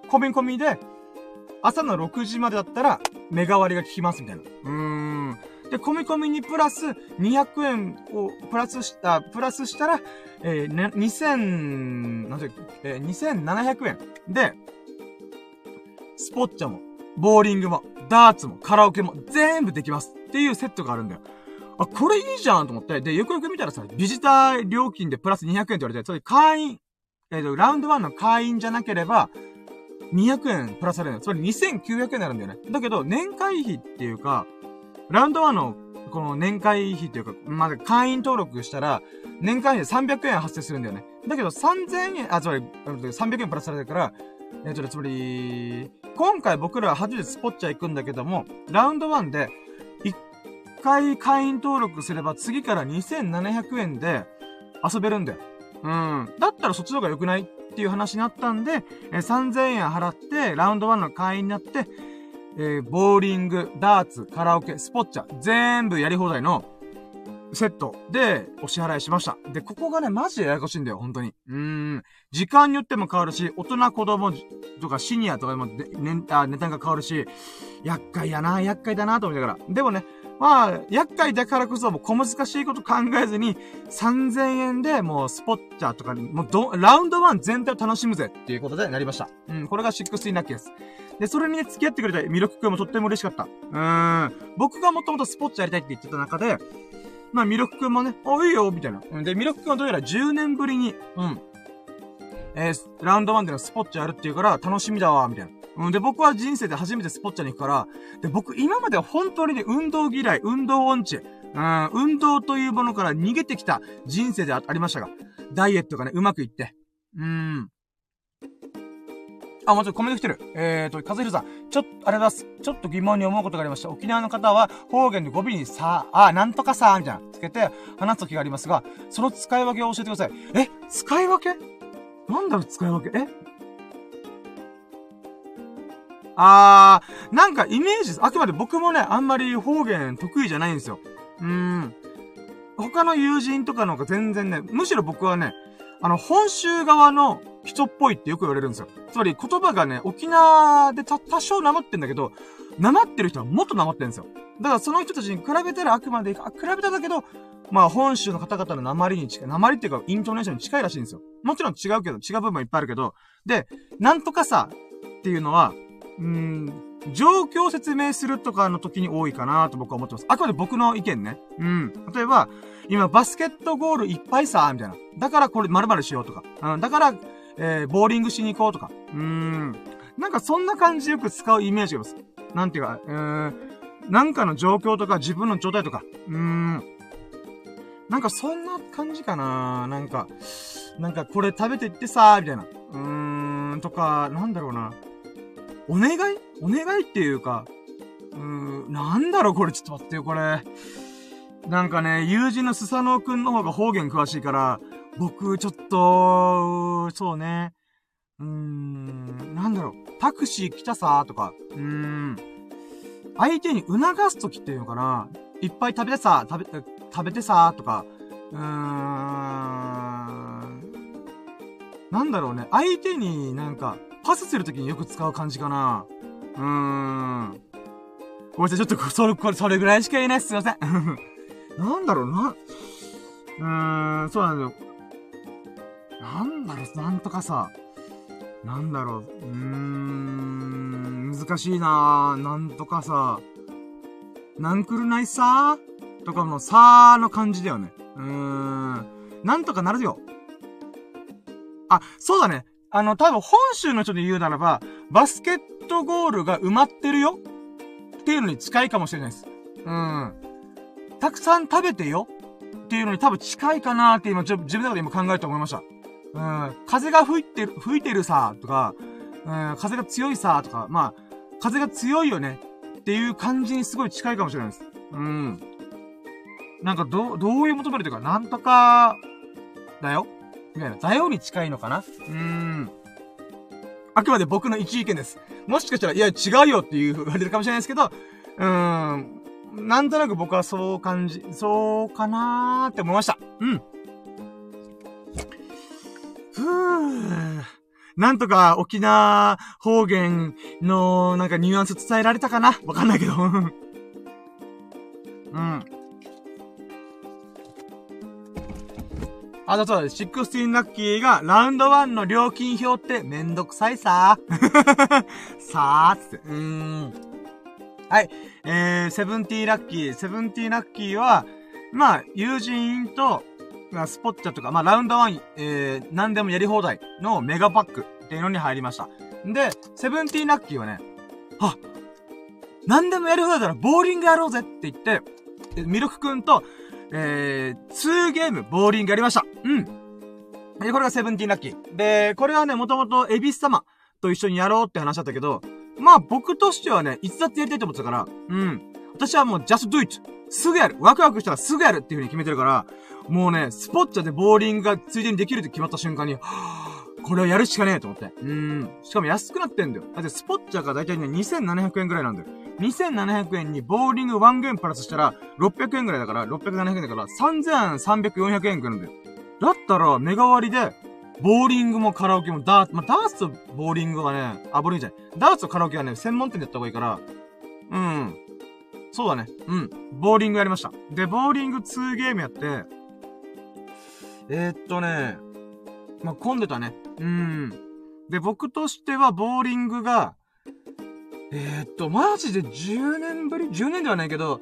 込み込みで、朝の6時までだったら、メガ割りが効きますみたいな。うーん。で、込み込みにプラス200円をプラスした、プラスしたら、えー、ね、2000、なんて、えー、2700円で、スポッチャも、ボーリングも、ダーツも、カラオケも、全部できますっていうセットがあるんだよ。あ、これいいじゃんと思って。で、よくよく見たらさ、ビジター料金でプラス200円って言われて、それ会員、えっ、ー、と、ラウンド1の会員じゃなければ、200円プラスされる。つまり2900円になるんだよね。だけど、年会費っていうか、ラウンド1の、この年会費っていうか、まあ、会員登録したら、年会費で300円発生するんだよね。だけど、3000円、あ、つまり、300円プラスされるから、えっ、と、つまり、今回僕らは初めてスポッチャ行くんだけども、ラウンド1で、1回会員登録すれば次から2700円で遊べるんだよ。うん。だったらそっちの方が良くないっていう話になったんで、え、3000円払って、ラウンド1の会員になって、えー、ボーリング、ダーツ、カラオケ、スポッチャ、全部やり放題の、セットでお支払いしました。で、ここがね、マジでややこしいんだよ、本当に。うん。時間によっても変わるし、大人、子供とかシニアとかでもね、あ、値段が変わるし、厄介やな、厄介だなと思いながら。でもね、まあ、厄介だからこそ、もう小難しいこと考えずに、3000円でもうスポッチャーとかに、もうど、ラウンド1全体を楽しむぜっていうことでなりました。うん、これが16ラッキーです。で、それにね、付き合ってくれたミルク君もとっても嬉しかった。うーん。僕がもともとスポッチャーやりたいって言ってた中で、まあ、ミルク君もね、あ、いいよ、みたいな。で、ミルク君はどうやら10年ぶりに、うん。えー、ラウンド1でのスポッチャーやるっていうから、楽しみだわ、みたいな。うん、で、僕は人生で初めてスポッチャに行くから、で、僕、今までは本当にね、運動嫌い、運動音痴、うん、運動というものから逃げてきた人生でありましたが、ダイエットがね、うまくいって。うーん。あ、もちろんコメント来てる。えーと、かずひろさん。ちょっと、ありがとうございます。ちょっと疑問に思うことがありました。沖縄の方は方言で語尾にさ、あ、なんとかさ、みたいな、つけて話す時がありますが、その使い分けを教えてください。え？使い分け？なんだろう、使い分け？え？あー、なんかイメージ。あくまで僕もね、あんまり方言得意じゃないんですよ。うーん。他の友人とかの方が全然ね、むしろ僕はね、あの、本州側の人っぽいってよく言われるんですよ。つまり言葉がね、沖縄で多少なまってんだけど、なまってる人はもっとなまってんですよ。だからその人たちに比べたらあくまで、あ、比べただけど、まあ本州の方々の鉛に近い、鉛っていうかイントネーションに近いらしいんですよ。もちろん違うけど、違う部分もいっぱいあるけど、で、なんとかさっていうのは、うん、状況を説明するとかの時に多いかなと僕は思ってます。あくまで僕の意見ね。うん。例えば、今バスケットゴールいっぱいさ、みたいな。だからこれ〇〇しようとか。うん。だから、えー、ボーリングしに行こうとか。うん。なんかそんな感じよく使うイメージがあります。なんていうか、えー、なんかの状況とか自分の状態とか。うーん。なんかそんな感じかななんか、なんかこれ食べてってさ、みたいな。うーん、とか、なんだろうな。お願い？お願いっていうか、うーん、なんだろうこれちょっと待ってよ、これ。なんかね、友人のスサノオくんの方が方言詳しいから、僕、ちょっと、そうね。うーん、なんだろう。タクシー来たさーとか、うーん。相手に促すときっていうのかないっぱい食べてさ、食べ、食べてさーとか、うーん。なんだろうね。相手になんか、パスするときによく使う感じかな。うーん。ごめんなさい、ちょっと、それ、これ、それぐらいしか言えないす。いません。*laughs* なんだろうな。うーん、そうなんだよ。なんだろう、なんとかさ。なんだろう。うーん、難しいななんとかさ。なんくるないさ？とかのさーの感じだよね。うーん。なんとかなるよ。あ、そうだね。あの、多分本州の人で言うならば、バスケットゴールが埋まってるよっていうのに近いかもしれないです。うん。たくさん食べてよっていうのに多分近いかなーって今、自分の中で今考えて思いました。うん。風が吹いてる、吹いてるさとか、うん、風が強いさとか、まあ、風が強いよねっていう感じにすごい近いかもしれないです。うん。なんか、ど、どういう求めるというか、なんとか、だよみたいな。だよに近いのかな？うーん。あくまで僕の一意見です。もしかしたら、いや、違うよっていう言われるかもしれないですけど、うーん。なんとなく僕はそう感じ、そうかなーって思いました。うん。ふぅ。なんとか沖縄方言のなんかニュアンス伝えられたかな？わかんないけど。うん。あとそうだ、16ラッキーがラウンド1の料金表ってめんどくさいさ。*laughs* さーって。うーん。はい。えー、セブンティーラッキー。セブンティーラッキーは、まあ、友人と、まあスポッチャとか、まあ、ラウンド1、えー、何でもやり放題のメガパックっていうのに入りました。で、セブンティーラッキーはね、あ、何でもやり放題だらボーリングやろうぜって言って、ミルクくんと、えー、2ゲーム、ボーリングやりました。うん。で、これがセブンティーラッキー。で、これはね、もともとエビス様と一緒にやろうって話だったけど、まあ僕としてはね、いつだってやりたいと思ってたから、うん。私はもう just do it! すぐやるワクワクしたらすぐやるっていう風に決めてるから、もうね、スポッチャでボーリングがついでにできるって決まった瞬間に、はぁ、これをやるしかねえと思って。うん。しかも安くなってんだよ。だってスポッチャがだいたいね、2700円くらいなんだよ。2700円にボーリング1ゲームプラスしたら、600円くらいだから、600、700円だから、3300、400円くらいなんだよ。だったら、メガ割りで、ボーリングもカラオケもダーツ、まあ、ダーツとボーリングはね、あ、ボーリングじゃない。ダーツとカラオケはね、専門店でやった方がいいから、うん。そうだね。うん。ボーリングやりました。で、ボーリング2ゲームやって、えー、っとね、まあ、混んでたね。うん。で、僕としては、ボーリングが、えー、っと、マジで10年ぶり ?10 年ではないけど、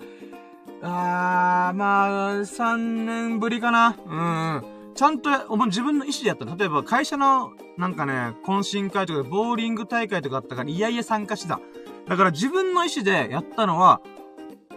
あー、まあ、3年ぶりかな。うん。ちゃんと、お前自分の意思でやった。例えば、会社の、なんかね、懇親会とかで、ボーリング大会とかあったから、いやいや参加してた。だから自分の意思でやったのは、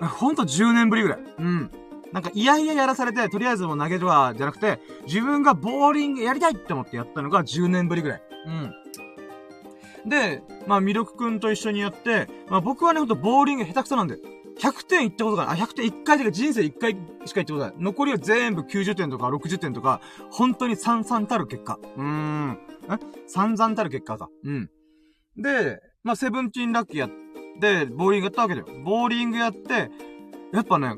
ほんと10年ぶりぐらい。うん。なんか、いやいややらされて、とりあえずもう投げるわ、じゃなくて、自分がボーリングやりたいって思ってやったのが10年ぶりぐらい。うん。で、まあ、ミルクくんと一緒にやって、まあ僕はね、ほんとボーリング下手くそなんで、100点いったことがない。あ、100点1回でか人生1回しかいったことない。残りは全部90点とか60点とか、本当に散々たる結果。うーん。え？散々たる結果か。うん。で、まあ、セブンティーンラッキーやって、ボーリングやったわけだよ。ボーリングやって、やっぱね、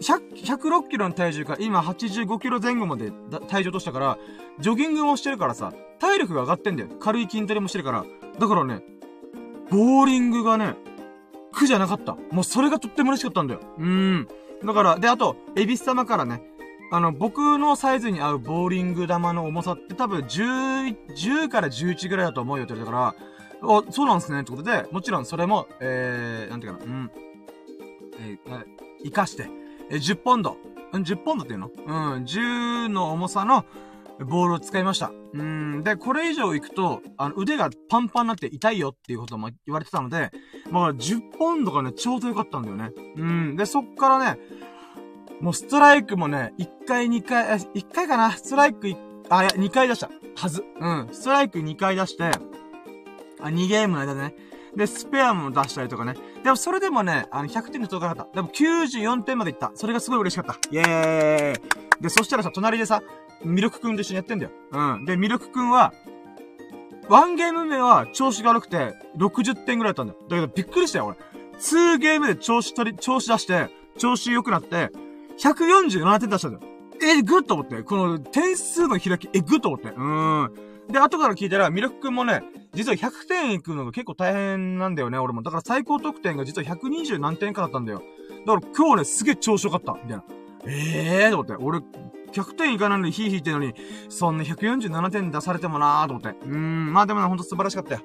100、106キロの体重から今85キロ前後まで体重落としたから、ジョギングもしてるからさ、体力が上がってんだよ。軽い筋トレもしてるから。だからね、ボーリングがね、苦じゃなかった。もうそれがとっても嬉しかったんだよ。うーん。だから、で、あと、エビス様からね、あの、僕のサイズに合うボーリング玉の重さって多分10、10から11ぐらいだと思うよって言われたから、お、そうなんですね、ってことで、もちろんそれも、えー、なんていうかな、うん、えー、生かして、え、10ポンド、10ポンドっていうの？うん、10の重さの、ボールを使いました。うん。で、これ以上行くと、あの、腕がパンパンになって痛いよっていうことも言われてたので、まあ、10ポンドがね、ちょうどよかったんだよね。うん。で、そっからね、もうストライクもね、1回2回、え、1回かな？ストライク1、あ、いや、2回出した。はず。うん。ストライク2回出して、あ、2ゲームの間でね。で、スペアも出したりとかね。でもそれでもね、あの、100点に届かなかった。でも94点までいった。それがすごい嬉しかった。イェーイで、そしたらさ、隣でさ、ミルクくんと一緒にやってんだよ。うん。で、ミルクくんは、ワンゲーム目は調子が悪くて、60点ぐらいだったんだよ。だけどびっくりしたよ、俺。2ゲームで調子取り、調子出して、調子良くなって、147点出したんだよ。え、ぐっと思って。この点数の開き、え、ぐっと思って。うーん。で、後から聞いたら、ミルクくんもね、実は100点いくのが結構大変なんだよね、俺も。だから最高得点が実は120何点かだったんだよ。だから今日ね、すげえ調子良かった、みたいな。ええー、と思って。俺、100点いかないのにヒーヒーってのに、そんな147点出されてもなーと思って。うーん、まあでもね、ほんと素晴らしかったよ。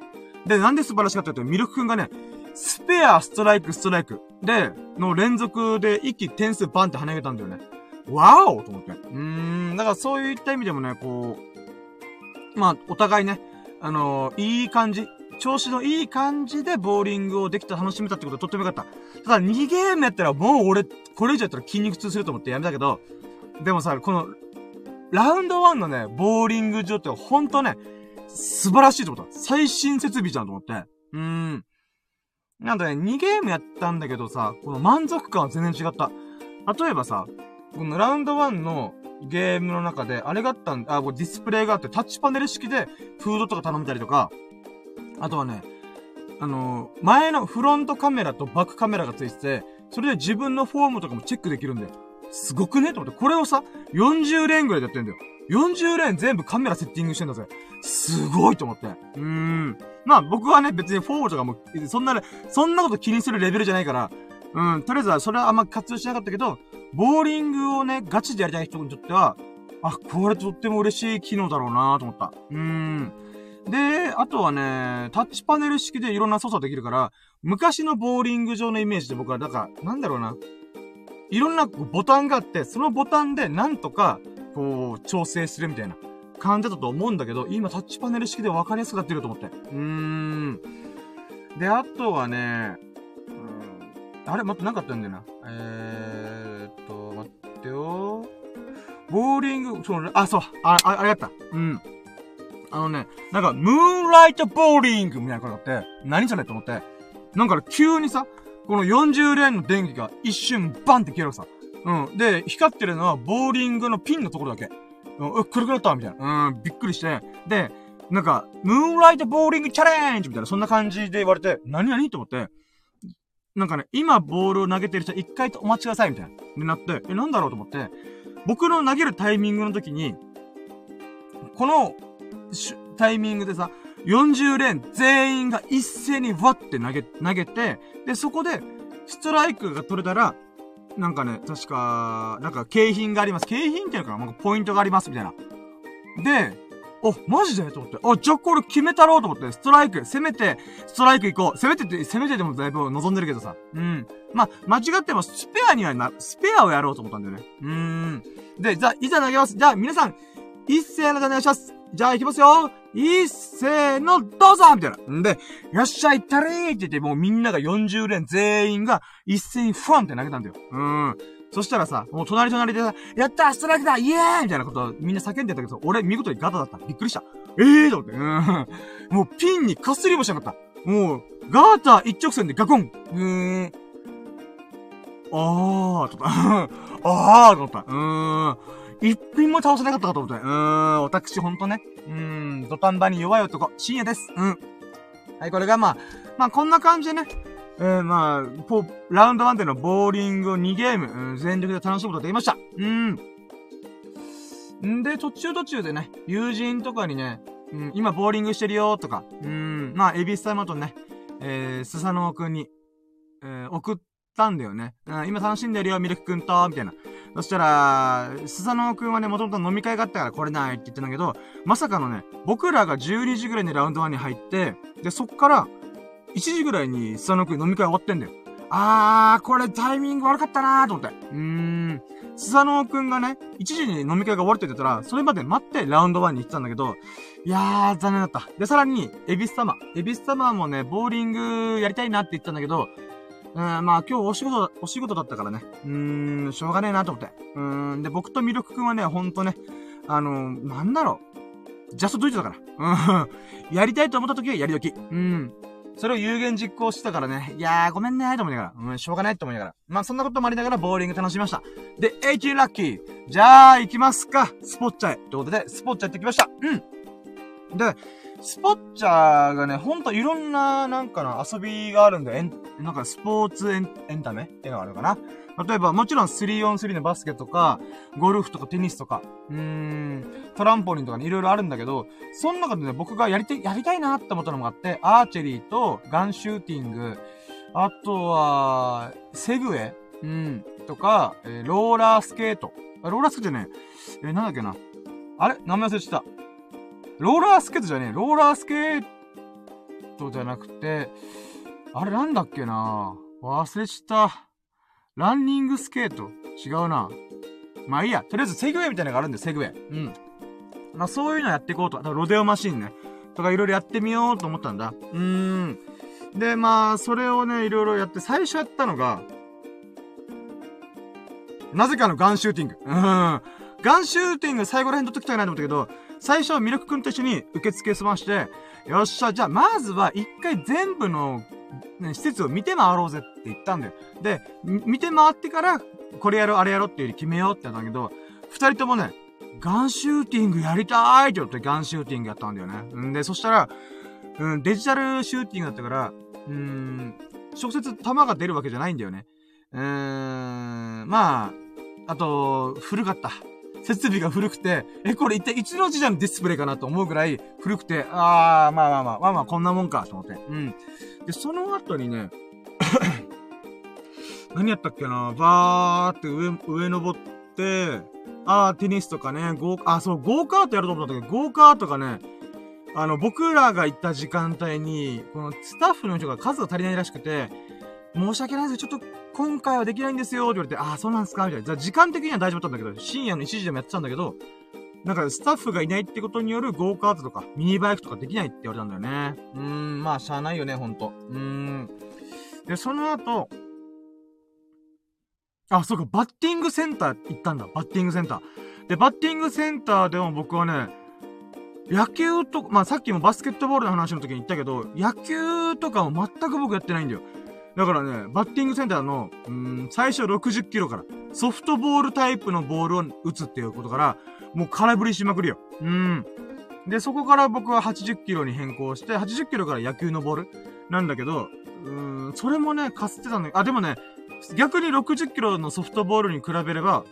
で、なんで素晴らしかったってミルクくんがね、スペア、ストライク、ストライク。で、の連続で一気点数バンって跳ね上げたんだよね。わおと思って。うーん、だからそういった意味でもね、こう、まあ、お互いね、あのー、いい感じ、調子のいい感じでボーリングをできた楽しめたってことはとってもよかった。ただ2ゲームやったらもう俺、これ以上やったら筋肉痛すると思ってやめたけど、でもさ、この、ラウンド1のね、ボーリング場ってほんとね、素晴らしいと思った。最新設備じゃんと思って。うーん。なんだね、2ゲームやったんだけどさ、この満足感は全然違った。例えばさ、このラウンド1のゲームの中で、あれがあったんあ、これディスプレイがあって、タッチパネル式でフードとか頼めたりとか、あとはね、あのー、前のフロントカメラとバックカメラがついてて、それで自分のフォームとかもチェックできるんだよ。すごくね？と思って、これをさ、40連ぐらいでやってんだよ。40連全部カメラセッティングしてんだぜ。すごいと思って。うーん。まあ僕はね、別にフォームとかも、そんなね、そんなこと気にするレベルじゃないから、うん、とりあえずはそれはあんま活用しなかったけど、ボーリングをね、ガチでやりたい人にとっては、あ、これとっても嬉しい機能だろうなと思った。うーん。で、あとはね、タッチパネル式でいろんな操作できるから、昔のボーリング場のイメージで僕は、だから、なんだろうな。いろんなボタンがあって、そのボタンでなんとか、こう、調整するみたいな感じだと思うんだけど、今タッチパネル式で分かりやすくなってると思って。うーん。で、あとはね、あれ待って、なかったんだよな。えーっと、待ってよボーリング、その、あ、そう、あ、あ、あれやった。うん。あのね、なんか、ムーンライトボーリングみたいなことがあって、何それと思って。なんか急にさ、この40レーンの電気が一瞬バンって消えるさ。うん。で、光ってるのはボーリングのピンのところだけ。うん、くるくるったみたいな。うん、びっくりして。で、なんか、ムーンライトボーリングチャレンジみたいな、そんな感じで言われて、何々と思って、なんかね、今ボールを投げてる人一回とお待ちくださいみたいな。になって、え、なんだろうと思って、僕の投げるタイミングの時に、この、タイミングでさ、40レーン全員が一斉にわって投げ、投げて、で、そこで、ストライクが取れたら、なんかね、確か、なんか景品があります。景品っていうのかな？なんかポイントがあります、みたいな。で、あ、マジで？と思って。あ、じゃあこれ決めたろうと思って、ストライク、せめて、ストライク行こう。せめてって、せめてでもだいぶ望んでるけどさ。うん。まあ、間違ってもスペアにはな、スペアをやろうと思ったんだよね。うーん。で、じゃあ、いざ投げます。じゃあ、皆さん、一斉のでお願いします。じゃあ、行きますよ。一斉の、どうぞみたいな。んで、よっしゃ、行ったれーって言って、もうみんなが40連全員が一斉にファンって投げたんだよ。うん。そしたらさ、もう隣隣でさ、やったストライクだイエーイみたいなことみんな叫んでたけど、俺見事にガタだった。びっくりした。ええーと思って。うん。もうピンにかすりもしなかった。もう、ガーター一直線でガコンうーん。あー、とか、あー、と思った。うーん。一品も倒せなかったかと思って。うーん、私ほんとね。うーん、土壇場に弱い男、深夜です。うん。はい、これがまあ、まあこんな感じでね、えー、まあ、ポ、ラウンド1でのボーリングを2ゲーム、うん、全力で楽しむことができました。うん。んで、途中途中でね、友人とかにね、うん、今ボーリングしてるよとか、うん、まあ、エビスタイマとね、えー、スサノオくんに、えー、送ったんだよね。うん、今楽しんでるよ、ミルクくんと、みたいな。そしたら、スサノオくんはね、もともと飲み会があったから来れないって言ってたんだけど、まさかのね、僕らが12時ぐらいにラウンド1に入って、で、そっから、1時ぐらいにスサノオくん飲み会終わってんだよ。あー、これタイミング悪かったなーと思って。うーん。スサノオくんがね、1時に飲み会が終わるって言ってたら、それまで待ってラウンド1に行ってたんだけど、いやー、残念だった。で、さらに、エビス様。エビス様もね、ボーリングやりたいなって言ったんだけど、うん、まあ今日お仕事、お仕事だったからね。うーん、しょうがねえなと思って。うーん、で、僕とミルクくんはね、ほんとね、あのー、なんだろう。ジャストドイツだから。うん。やりたいと思った時はやり時。うん。それを有言実行してたからね。いやー、ごめんねと思いながら。うん、しょうがないと思いながら。まあ、そんなこともありながらボーリング楽しみました。で、永久ラッキー。じゃあ、行きますか。スポッチャへ。ということで、スポッチャ行ってきました。うん。で、スポッチャーがね、ほんといろんな、なんかな、遊びがあるんだよ。なんかスポーツエンエンタメっていうのがあるかな。例えば、もちろん 3on3 のバスケとか、ゴルフとかテニスとか、うーん、トランポリンとかね、いろいろあるんだけど、その中でね、僕がやりたい、やりたいなって思ったのがあって、アーチェリーとガンシューティング、あとは、セグウェイうん、とか、えー、ローラースケート。あローラースケートじゃね、えー、なんだっけな。あれ？名前忘れちゃった。ローラースケートじゃねえ。ローラースケートじゃなくて、あれなんだっけな忘れちった。ランニングスケート？違うな。まあいいや。とりあえずセグウェイみたいなのがあるんで、セグウェイ。うん。まあそういうのやっていこうと。ロデオマシンね。とかいろいろやってみようと思ったんだ。うーん。で、まあ、それをね、いろいろやって、最初やったのが、なぜかのガンシューティング。うん。ガンシューティング最後ら辺撮っときたいなと思ったけど、最初はミルクくんと一緒に受付済まして、よっしゃ、じゃあまずは一回全部の、ね、施設を見て回ろうぜって言ったんだよ。で、見て回ってから、これやろう、あれやろうっていうより決めようって言ったんだけど、二人ともね、ガンシューティングやりたいって言ってガンシューティングやったんだよね。んで、そしたら、うん、デジタルシューティングだったから、うん、直接弾が出るわけじゃないんだよね。うーん、まあ、あと、古かった。設備が古くて、え、これ一体一の字じゃんディスプレイかなと思うぐらい古くて、あー、まあまあまあ、まあまあこんなもんか、と思って。うん。で、その後にね、*coughs* 何やったっけなバーって上、上登って、あー、テニスとかね、ゴー、あ、そう、ゴーカートやると思ったんだけど、ゴーカートがね、あの、僕らが行った時間帯に、このスタッフの人が数が足りないらしくて、申し訳ないですちょっと今回はできないんですよって言われて、ああ、そうなんですかみたいな。時間的には大丈夫だったんだけど、深夜の1時でもやってたんだけど、なんかスタッフがいないってことによるゴーカートとか、ミニバイクとかできないって言われたんだよね。うーん、まあ、しゃあないよね、ほんと。うーん。で、その後、あ、そうか、バッティングセンター行ったんだ。バッティングセンター。で、バッティングセンターでも僕はね、野球と、まあさっきもバスケットボールの話の時に言ったけど、野球とかも全く僕やってないんだよ。だからね、バッティングセンターの、うん、最初60キロから、ソフトボールタイプのボールを打つっていうことから、もう空振りしまくるよ。うん。で、そこから僕は80キロに変更して、80キロから野球のボールなんだけど、うーん、それもね、かすってたんだけど、あ、でもね、逆に60キロのソフトボールに比べれば、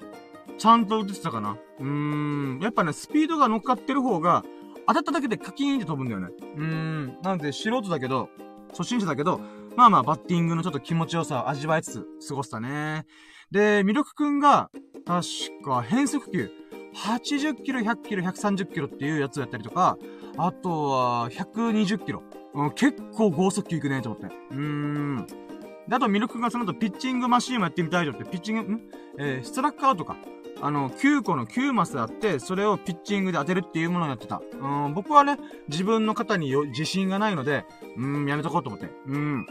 ちゃんと打ててたかな。うーん、やっぱね、スピードが乗っかってる方が、当たっただけでカキーンって飛ぶんだよね。うーん、なんで素人だけど、初心者だけど、まあまあ、バッティングのちょっと気持ちよさを味わいつつ過ごしたね。で、ミルクくんが、確か変速球、80キロ、100キロ、130キロっていうやつをやったりとか、あとは、120キロ。うん、結構高速球いくね、と思って。うーん。で、あと、ミルクがその後、ピッチングマシーンもやってみたいとって、ピッチング、ん？えー、ストラッカーとか、あの、9個の9マスあって、それをピッチングで当てるっていうものをやってた。うん、僕はね、自分の肩によ自信がないので、うん、やめとこうと思って。うん。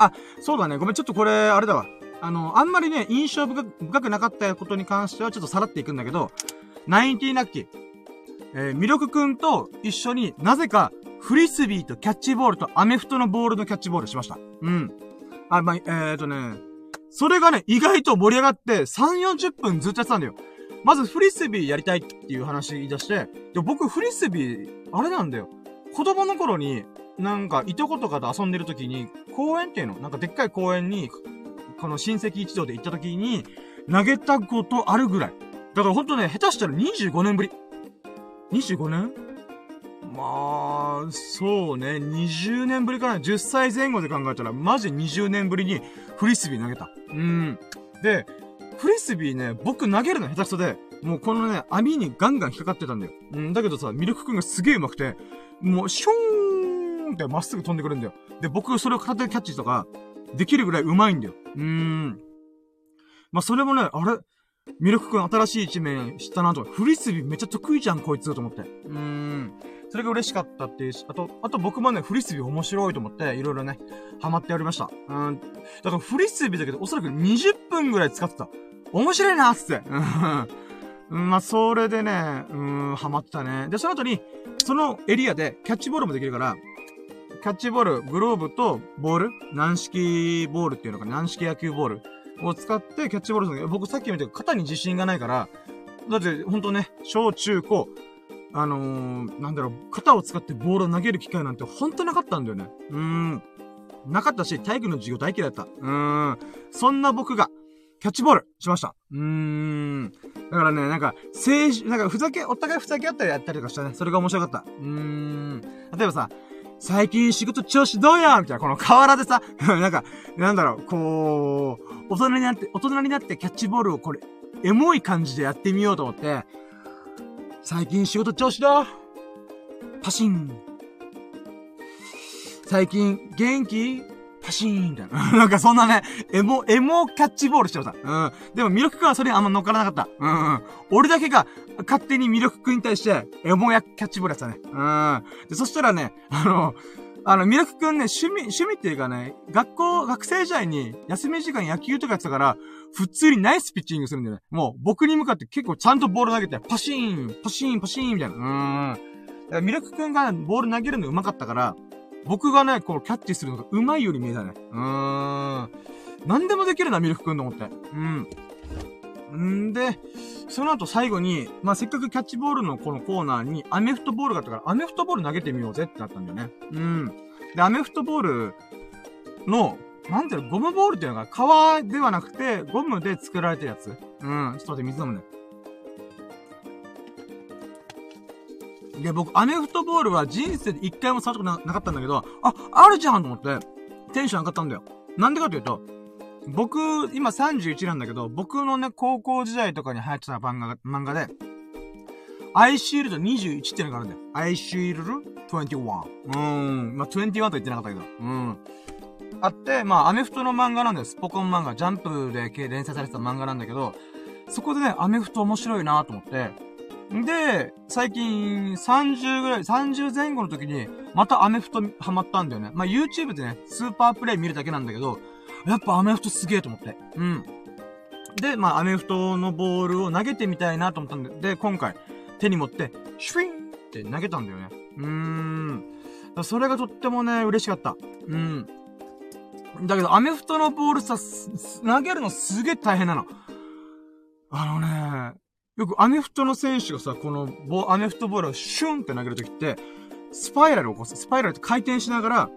あ、そうだね。ごめん、ちょっとこれ、あれだわ。あの、あんまりね、印象深くなかったことに関してはちょっとさらっていくんだけど、ナインティナッキー。えー、ミルクくんと一緒になぜか、フリスビーとキャッチボールとアメフトのボールのキャッチボールしました。うん。あ、まあ、えーとね、それがね、意外と盛り上がって、3、40分ずっとやってたんだよ。まずフリスビーやりたいっていう話言い出して、で、僕フリスビー、あれなんだよ。子供の頃に、なんか、いとことかと遊んでる時に、公園っていうのなんかでっかい公園に、この親戚一同で行った時に、投げたことあるぐらい。だからほんとね、下手したら25年ぶり。25年？まあ、そうね、20年ぶりかな。10歳前後で考えたら、マジ20年ぶりにフリスビー投げた。うん。で、フリスビーね、僕投げるの下手くそで、もうこのね、網にガンガン引っかかってたんだよ。うん、だけどさ、ミルクくんがすげえ上手くて、もう、シューンってまっすぐ飛んでくるんだよ。で、僕それを片手でキャッチとか、できるぐらい上手いんだよ。うーん。まあ、それもね、あれ？ミルクくん新しい一面知ったなと。フリスビーめっちゃ得意じゃん、こいつと思って。うーん。それが嬉しかったっていうし、あと、あと僕もね、フリスビー面白いと思って、いろいろね、ハマってやりました。うん。だからフリスビーだけど、おそらく20分ぐらい使ってた。面白いなっつって。うん。まあ、それでね、うん、ハマったね。で、その後に、そのエリアでキャッチボールもできるから、キャッチボール、グローブとボール軟式ボールっていうのか軟式野球ボールを使ってキャッチボールする僕さっき見て肩に自信がないから、だってほんとね、小中高、あのー、なんだろう、肩を使ってボールを投げる機会なんてほんとなかったんだよね。うーん。なかったし、体育の授業大嫌いだった。うーん。そんな僕が、キャッチボールしました。うーん。だからね、なんか、政治、なんかふざけ、お互いふざけ合ったりやったりとかしたね。それが面白かった。うーん。例えばさ、最近仕事調子どうやみたいな、この河原でさ、*laughs* なんか、なんだろう、こう、大人になって、大人になってキャッチボールをこれ、エモい感じでやってみようと思って、最近仕事調子だパシン。最近元気？パシーンみたいな。*laughs* なんかそんなね、エモ、エモキャッチボールしてました。うん。でも、ミルク君はそれにあんま乗っからなかった。うんうん。俺だけが、勝手にミルク君に対して、エモやキャッチボールやってたね。うん。で、そしたらね、あの、あの、ミルクくんね、趣味、趣味っていうかね、学校、学生時代に休み時間野球とかやってたから、普通にナイスピッチングするんだよね。もう、僕に向かって結構ちゃんとボール投げて、パシーン、パシーン、パシーンみたいな。うん。だからミルクくんがボール投げるの上手かったから、僕がね、このキャッチするのが上手いように見えたね。うーん。何でもできるな、ミルクくんと思って。うん。んで、その後最後に、まあ、せっかくキャッチボールのこのコーナーにアメフトボールがあったから、アメフトボール投げてみようぜってなったんだよね。うん。で、アメフトボールの、なんていうの、ゴムボールっていうのが革ではなくて、ゴムで作られたやつ。うん。ちょっと待って、水飲むね。で、僕、アメフトボールは人生で一回も触ったことなかったんだけど、あ、あるじゃんと思って、テンション上がったんだよ。なんでかというと、僕、今31なんだけど、僕のね、高校時代とかに流行ってた漫画漫画で、アイシールド21っていうのがあるんだよ。アイシールド21。うーん。まあ、21と言ってなかったけど。うん。あって、まあ、アメフトの漫画なんだよ。スポコン漫画。ジャンプで連載されてた漫画なんだけど、そこでね、アメフト面白いなと思って、で、最近30ぐらい、30前後の時に、またアメフトハマったんだよね。まあ、YouTube でね、スーパープレイ見るだけなんだけど、やっぱアメフトすげえと思って。うん。で、まあ、アメフトのボールを投げてみたいなと思ったんで、で、今回、手に持って、シュインって投げたんだよね。うーん。それがとってもね、嬉しかった。うん。だけど、アメフトのボールさ、投げるのすげえ大変なの。あのね、よくアメフトの選手がさ、このボ、アメフトボールをシュンって投げるときって、スパイラルを起こす。スパイラルって回転しながら、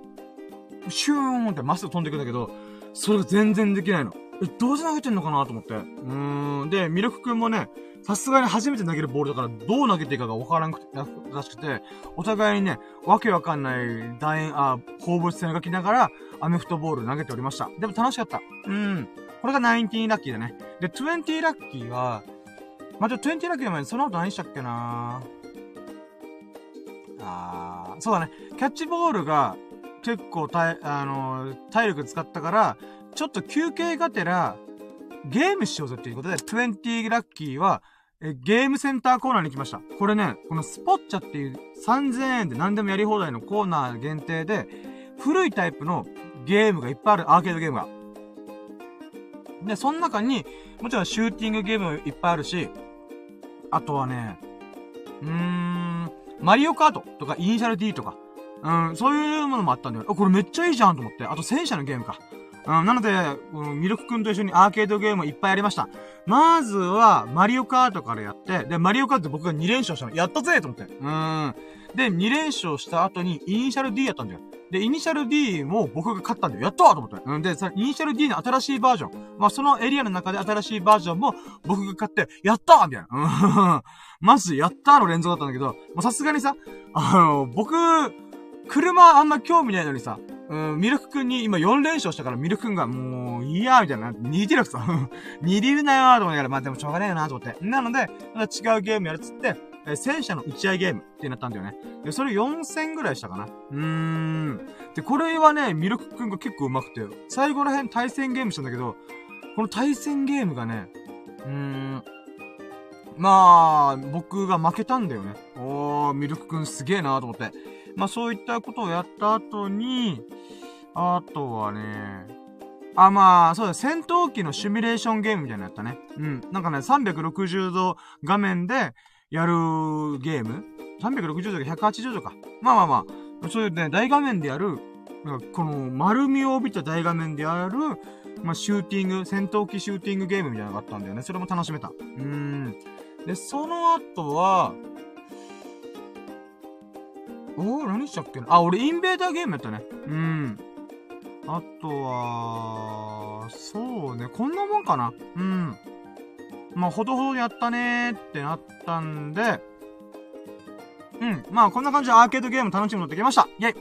シューンってまっすぐ飛んでいくんだけど、それが全然できないの。え、どうして投げてんのかなと思って。うーん。で、ミルクくんもね、さすがに初めて投げるボールだから、どう投げていいかがわからんくて、らしくて、お互いにね、わけわかんない楕円、あ、放物線を描きながら、アメフトボール投げておりました。でも楽しかった。うん。これが19ラッキーだね。で、20ラッキーは、まあじ、あ、20ラッキーの前にその後何したっけなあー、そうだね。キャッチボールが、結構体、あのー、体力使ったから、ちょっと休憩がてら、ゲームしようぜっていうことで、20ラッキーは、え、ゲームセンターコーナーに来ました。これね、このスポッチャっていう3000円で何でもやり放題のコーナー限定で、古いタイプのゲームがいっぱいある、アーケードゲームが。で、その中に、もちろんシューティングゲームいっぱいあるし、あとはね、うーん、マリオカートとかイニシャル D とか、うん、そういうものもあったんだよ。あこれめっちゃいいじゃんと思って。あと戦車のゲームか。うん、なので、うん、ミルク君と一緒にアーケードゲームをいっぱいやりました。まずは、マリオカートからやって、で、マリオカート僕が2連勝したの。やったぜと思って。うん。で、2連勝した後に、イニシャル D やったんだよ。で、イニシャル D も僕が勝ったんだよ。やったと思って。うんで、さ、イニシャル D の新しいバージョン。まあ、そのエリアの中で新しいバージョンも僕が買って、やったみたいな。うん。まず、やったーの連続だったんだけど、まさすがにさ、あの、僕、車あんま興味ないのにさ、うん、ミルクくんに今4連勝したからミルクくんがもう、いいや、みたいな。似てるくさ。似てるなよー、と思いながら、まあでもしょうがないよなー、と思って。なので、また違うゲームやるっつって、え戦車の打ち合いゲームってなったんだよね。で、それ4戦ぐらいしたかな。うーん。で、これはね、ミルクくんが結構上手くて、最後ら辺対戦ゲームしたんだけど、この対戦ゲームがね、うーん、まあ、僕が負けたんだよね。おー、ミルクくんすげえなと思って。まあそういったことをやった後に、あとはね、あ、まあ、そうだ、戦闘機のシミュレーションゲームみたいなのやったね。うん。なんかね、360度画面でやるゲーム ?360 度か180度か。まあまあまあ、そういうね、大画面でやる、この丸みを帯びた大画面でやる、まあ、シューティング、戦闘機シューティングゲームみたいなのがあったんだよね。それも楽しめた。うーん。で、その後は、おー、何したっけな？あ、俺インベーダーゲームやったね。うん。あとは、そうね、こんなもんかな。うん。まあ、ほどほどやったねーってなったんで、うん。まあ、こんな感じでアーケードゲーム楽しむのできました。イェ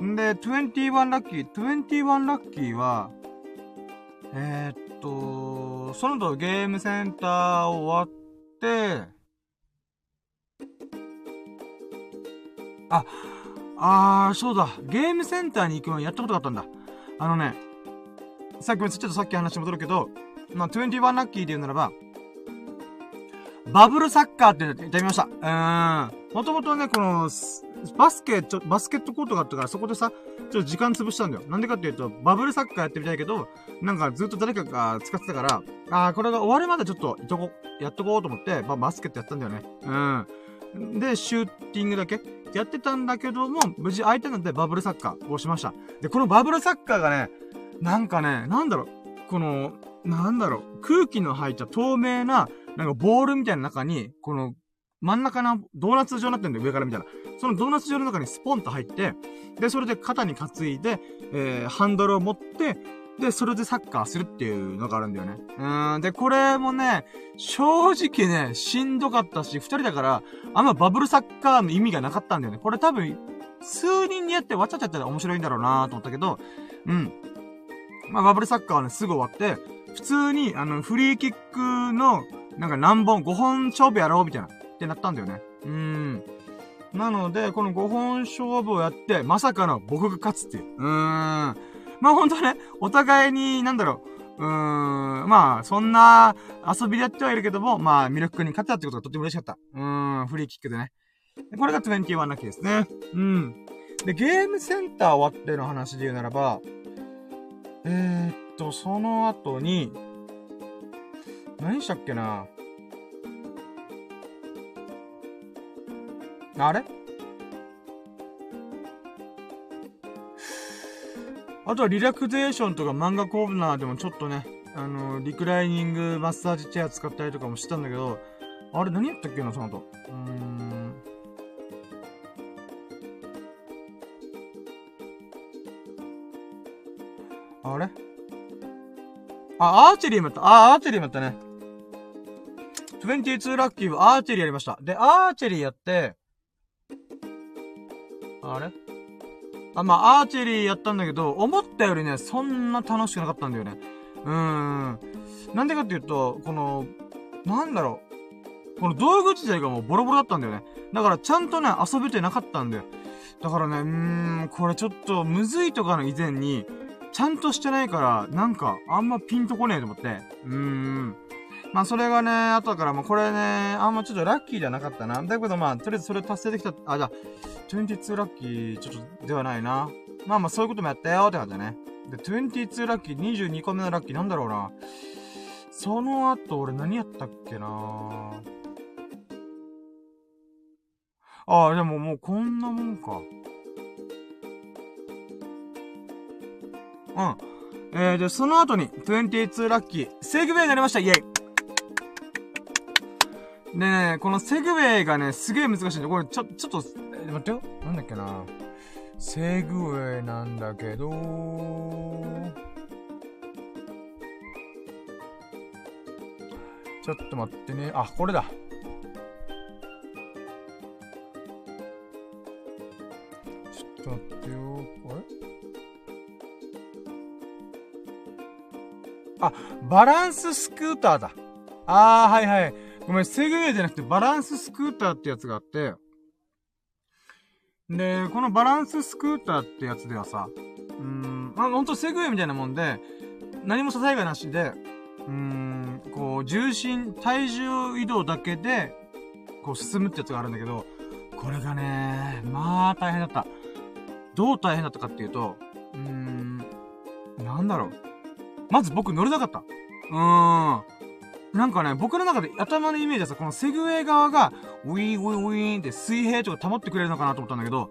イんで、21ラッキー。21ラッキーは、えー、っと、その後ゲームセンター終わって、あ、あー、そうだ。ゲームセンターに行くのやったことがあったんだ。あのね、さっきもちょっとさっき話戻るけど、まあ、21ラッキーで言うならば、バブルサッカーって言ってみました。うーん。もともとね、この、バスケ、ちょ、バスケットコートがあったから、そこでさ、ちょっと時間潰したんだよ。なんでかっていうと、バブルサッカーやってみたいけど、なんかずっと誰かが使ってたから、あー、これが終わるまでちょっと、いとこ、やっとこうと思って、まあ、バスケットやったんだよね。うん。で、シューティングだけやってたんだけども、無事空いたのでバブルサッカーをしました。で、このバブルサッカーがね、なんかね、なんだろう、この、なんだろう、空気の入った透明な、なんかボールみたいな中に、この、真ん中のドーナツ状になってんだよ、上から見たら。そのドーナツ状の中にスポンと入って、で、それで肩に担いで、えー、ハンドルを持って、で、それでサッカーするっていうのがあるんだよね。うん。で、これもね、正直ね、しんどかったし、二人だから、あんまバブルサッカーの意味がなかったんだよね。これ多分、数人にやってわちゃちゃったら面白いんだろうなと思ったけど、うん。まあ、バブルサッカーはね、すぐ終わって、普通に、あの、フリーキックの、なんか何本、5本勝負やろうみたいな、ってなったんだよね。うーん。なので、この5本勝負をやって、まさかの僕が勝つっていう。うーん。まあほんとね、お互いに、なんだろう、うーん、まあ、そんな遊びでやってはいるけども、まあ、ミルクに勝ったってことがとっても嬉しかった。うーん、フリーキックでね。これが21ラッキーですね。うん。で、ゲームセンター終わっての話で言うならば、えー、と、その後に、何したっけな？あれ？あとはリラクゼーションとか漫画コーナーでもちょっとね、あのー、リクライニングマッサージチェア使ったりとかもしたんだけど、あれ何やったっけな、その後？うん。あ、アーチェリーもやった。あ、アーチェリーもやったね。22ラッキーはアーチェリーやりました。で、アーチェリーやって、あれ？あ、まあ、アーチェリーやったんだけど、思ったよりね、そんな楽しくなかったんだよね。うーん。なんでかっていうと、この、なんだろう。この道具自体がもうボロボロだったんだよね。だからちゃんとね、遊べてなかったんだよ。だからね、うーん、これちょっとむずいとかの以前に、ちゃんとしてないから、なんか、あんまピンとこねえと思って。うーん。まあ、それがね、後からもうこれね、あんまちょっとラッキーじゃなかったな。だけどまあ、とりあえずそれ達成できた、あ、じゃあ、22ラッキー、ちょっと、ではないな。まあまあ、そういうこともやったよって感じだね。で、22ラッキー、22個目のラッキーなんだろうな。その後、俺何やったっけなああ、でももうこんなもんか。うん。えー、で、その後に、22ラッキー、セグウェイになりましたイェイでね、このセグウェイがね、すげえ難しいんで、これ、ちょ、ちょっと、え待ってよ。なんだっけな。セグウェイなんだけど、ちょっと待ってね。あ、これだ。ちょっと待ってあ、バランススクーターだ。あー、はいはい。ごめん、セグウェイじゃなくてバランススクーターってやつがあって、で、このバランススクーターってやつではさ、うーん、あ、ほんとセグウェイみたいなもんで、何も支えがなしで、うーん、こう、重心、体重移動だけで、こう進むってやつがあるんだけど、これがね、まあ大変だった。どう大変だったかっていうと、うーん、なんだろう。まず僕乗れなかった。うーん。なんかね、僕の中で頭のイメージはさ、このセグウェイ側が、ウィーンウィーンウィーンって水平とか保ってくれるのかなと思ったんだけど、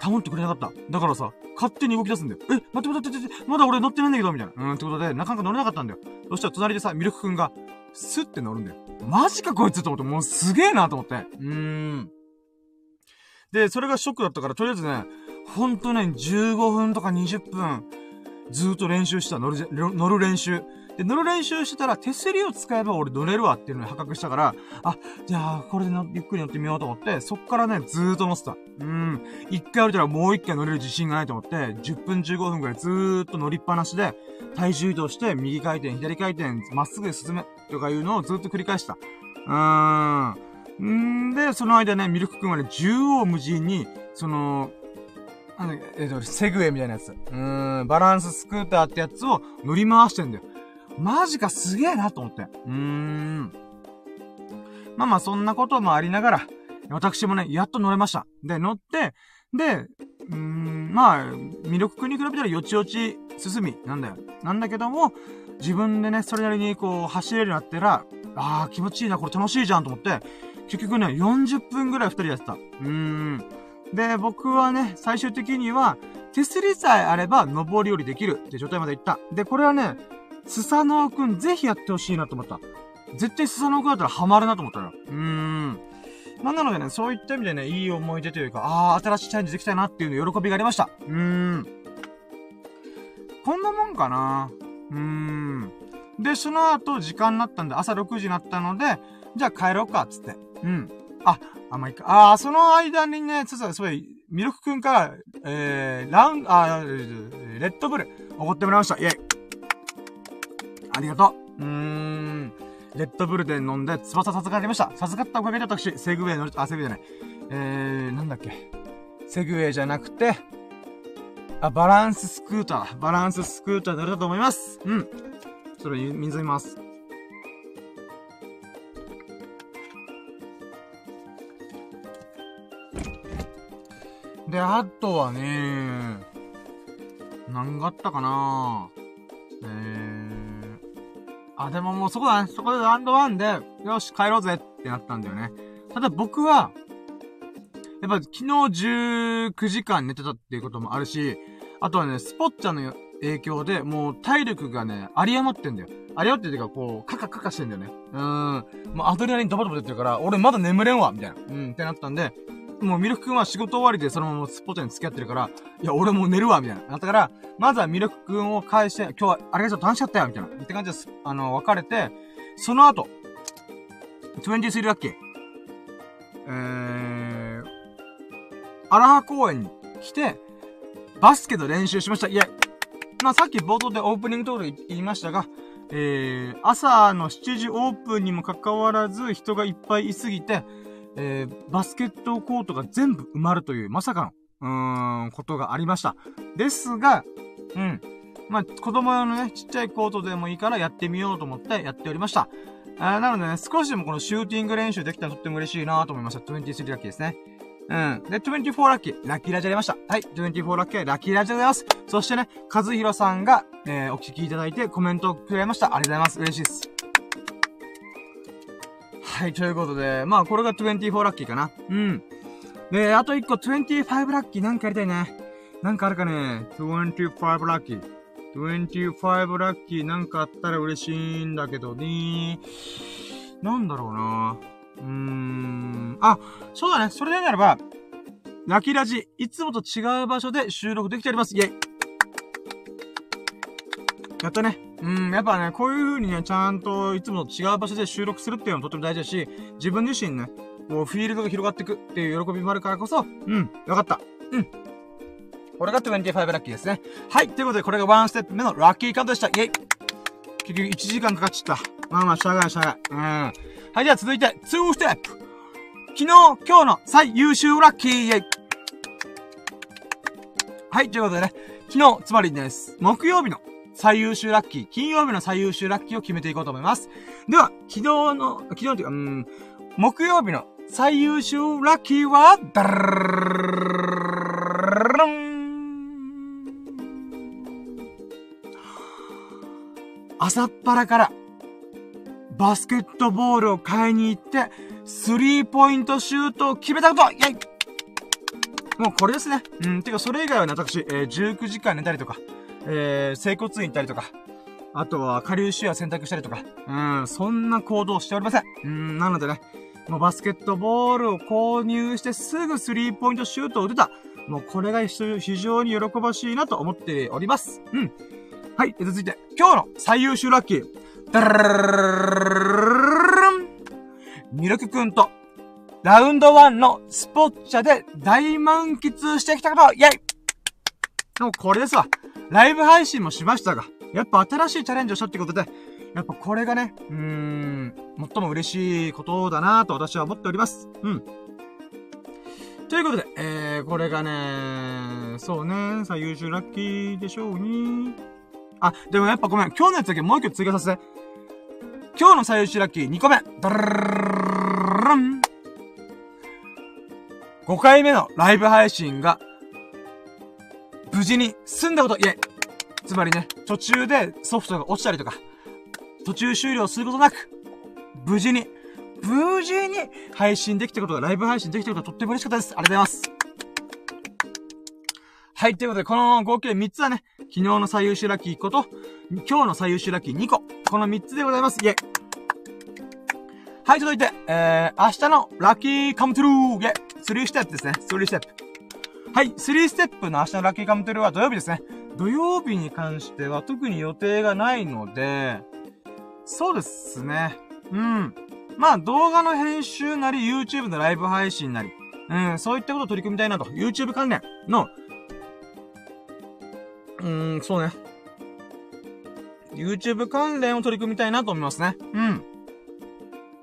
保ってくれなかった。だからさ、勝手に動き出すんだよ。え、待って待って待って、まだ俺乗ってないんだけど、みたいな。うん、ってことで、なかなか乗れなかったんだよ。そしたら隣でさ、ミルクくんが、スッて乗るんだよ。マジかこいつと思って、もうすげえなと思って。うーん。で、それがショックだったから、とりあえずね、ほんとね、15分とか20分、ずっと練習した、乗る、乗る練習。で、乗る練習してたら、手すりを使えば俺乗れるわっていうのに破格したから、あ、じゃあ、これでのゆっくり乗ってみようと思って、そっからね、ずーっと乗ってた。うん。一回降りたらもう一回乗れる自信がないと思って、10分15分くらいずーっと乗りっぱなしで、体重移動して、右回転、左回転、まっすぐ進め、とかいうのをずっと繰り返した。うーん。んで、その間ね、ミルク君はね、縦横無尽に、そ、の、えっ、ー、と、セグウェイみたいなやつ。うーん、バランススクーターってやつを乗り回してんだよ。マジかすげえなと思って。うーん。まあまあそんなこともありながら、私もね、やっと乗れました。で、乗って、で、うーん、まあ、魅力君に比べたらよちよち進みなんだよ。なんだけども、自分でね、それなりにこう、走れるようになったら、ああ、気持ちいいな、これ楽しいじゃんと思って、結局ね、40分ぐらい二人やってた。うーん。で、僕はね、最終的には、手すりさえあれば、登り降りできるって状態まで行った。で、これはね、スサノオくんぜひやってほしいなと思った。絶対スサノオくんだったらハマるなと思ったよ。うーん。まあ、なのでね、そういった意味でね、いい思い出というか、ああ、新しいチャレンジできたいなっていうの喜びがありました。うーん。こんなもんかな。うーん。で、その後、時間になったんで、朝6時になったので、じゃあ帰ろうか、つって。うん。あ、あ、まあ、いいか。ああ、その間にね、つつ、そうい、ミルクくんから、えー、ラウン、あ、レッドブル、おごってもらいました。イェイ。ありがとう。うーん。レッドブルで飲んで、翼授かりました。授かったおかげで私、セグウェイ乗る、あ、セグウェイじゃない。えー、なんだっけ。セグウェイじゃなくて、あ、バランススクーター。バランススクーター乗れたと思います。うん。それ、水飲みます。で、あとはね、何があったかなえー、あ、でももうそこだね。そこでランドワンで、よし、帰ろうぜってなったんだよね。ただ僕は、やっぱ昨日19時間寝てたっていうこともあるし、あとはね、スポッチャの影響で、もう体力がね、あり余ってんだよ。あり余ってっていうか、こう、カカカカしてんだよね。うーん。もうアドレナリンドバドバ出てるから、俺まだ眠れんわみたいな。うん、ってなったんで、もうミルク君は仕事終わりでそのままスポットに付き合ってるから、いや、俺もう寝るわ、みたいな。だから、まずはミルク君を返して、今日はあれがちょっと楽しかったよ、みたいな。って感じです。あの、別れて、その後、23ラッキー。えー、荒葉公園に来て、バスケの練習しました。いや、まあ、さっき冒頭でオープニングトーク言いましたが、えー、朝の7時オープンにもかかわらず人がいっぱいいすぎて、えー、バスケットコートが全部埋まるという、まさかの、うーん、ことがありました。ですが、うん。まあ、子供用のね、ちっちゃいコートでもいいからやってみようと思ってやっておりました。あなのでね、少しでもこのシューティング練習できたらとっても嬉しいなと思いました。23ラッキーですね。うん。で、24ラッキー、ラッキーラジャ出ました。はい。24ラッキー、ラッキーラジャでございます。そしてね、和弘さんが、えー、お聞きいただいてコメントをくれました。ありがとうございます。嬉しいです。はい、ということで、まあ、これが24ラッキーかな。うん。で、あと1個、25ラッキーなんかやりたいね。なんかあるかね。25ラッキー。25ラッキーなんかあったら嬉しいんだけどね。なんだろうなうーん。あ、そうだね。それでならば、ラッキーラジ、いつもと違う場所で収録できております。イェイやったね。うん、やっぱね、こういう風にね、ちゃんといつもと違う場所で収録するっていうのもとても大事だし、自分自身ね、こう、フィールドが広がっていくっていう喜びもあるからこそ、うん、よかった。うん。これが25ラッキーですね。はい。ということで、これがワンステップ目のラッキーカウントでした。イェイ結局1時間かかっちゃった。まあまあ、しゃがいしゃがい。うん。はい、じゃあ続いて、2ステップ。昨日、今日の最優秀ラッキーイェイ。はい、ということでね、昨日、つまりです。木曜日の最優秀ラッキー、金曜日の最優秀ラッキーを決めていこうと思います。では、昨日の、昨日というか、うん、木曜日の最優秀ラッキーは、ダルン朝っぱらから、バスケットボールを買いに行って、スリーポイントシュートを決めたことイェイもうこれですね。うん、てかそれ以外はね、私、えー、19時間寝たりとか、えー、整骨院行ったりとか、あとは、下流シュア選択したりとか、うん、そんな行動しておりません。うん、なのでね、もうバスケットボールを購入してすぐスリーポイントシュートを打てた。もうこれが非常に喜ばしいなと思っております。うん。はい。続いて、今日の最優秀ラッキー。ダラララランミルクくんと、ラウンド1のスポッチャで大満喫してきたことイェイでもこれですわ。ライブ配信もしましたが、やっぱ新しいチャレンジをしたってことで、やっぱこれがね、うーん、最も嬉しいことだなと私は思っております。うん。ということで、えー、これがね、そうね、最優秀ラッキーでしょうに。あ、でもやっぱごめん、今日のやつだけもう一個追加させて。今日の最優秀ラッキー2個目。!5 回目のライブ配信が、無事に済んだこと、いえ、つまりね、途中でソフトが落ちたりとか、途中終了することなく、無事に、無事に配信できたことが、ライブ配信できたことがとっても嬉しかったです。ありがとうございます。はい、ということで、この合計3つはね、昨日の最優秀ラッキー1個と、今日の最優秀ラッキー2個。この3つでございます。イェイ。はい、続いて、えー、明日のラッキーカムトゥルーイェイ。3ステップですね。3ステップ。はい、3ステップの明日のラッキーカムトゥルーは土曜日ですね。土曜日に関しては特に予定がないので、そうですね。うん。まあ動画の編集なり YouTube のライブ配信なり、うん、そういったことを取り組みたいなと。YouTube 関連の、うーん、そうね。YouTube 関連を取り組みたいなと思いますね。うん。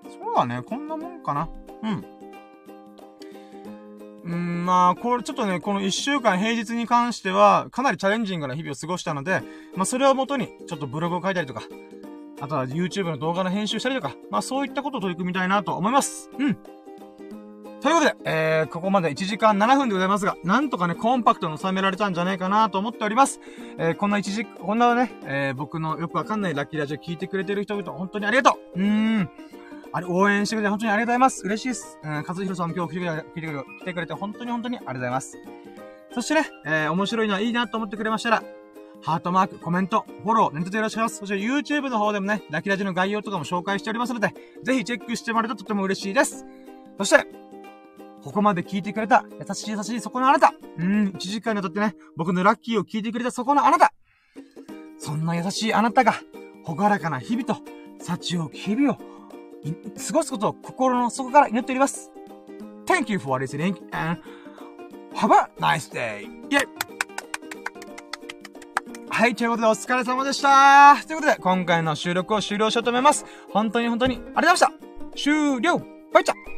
そうだね。こんなもんかな。うん。うん、まあ、これちょっとね、この一週間平日に関しては、かなりチャレンジングな日々を過ごしたので、まあそれをもとに、ちょっとブログを書いたりとか、あとは YouTube の動画の編集したりとか、まあそういったことを取り組みたいなと思います。うん。ということで、えー、ここまで1時間7分でございますが、なんとかね、コンパクトに収められたんじゃないかなと思っております。えー、こんな1時、こんなね、えー、僕のよくわかんないラッキーラジオ聞いてくれてる人々、本当にありがとううーん。あれ、応援してくれて本当にありがとうございます。嬉しいです。うん、和弘さん今日来てくれて、来てくれて本当に本当にありがとうございます。そしてね、えー、面白いのはいいなと思ってくれましたら、ハートマーク、コメント、フォロー、ネットでよろしくお願いします。そして YouTube の方でもね、ラキラジの概要とかも紹介しておりますので、ぜひチェックしてもらえるととても嬉しいです。そして、ここまで聞いてくれた、優しい優しいそこのあなた。うん、1時間にわたってね、僕のラッキーを聞いてくれたそこのあなた。そんな優しいあなたが、ほがらかな日々と、幸を日々を、過ごすことを心の底から祈っております。Thank you for listening and have a nice day! イェイはい、ということでお疲れ様でしたということで、今回の収録を終了しようと思います。本当に本当にありがとうございました終了バイチャ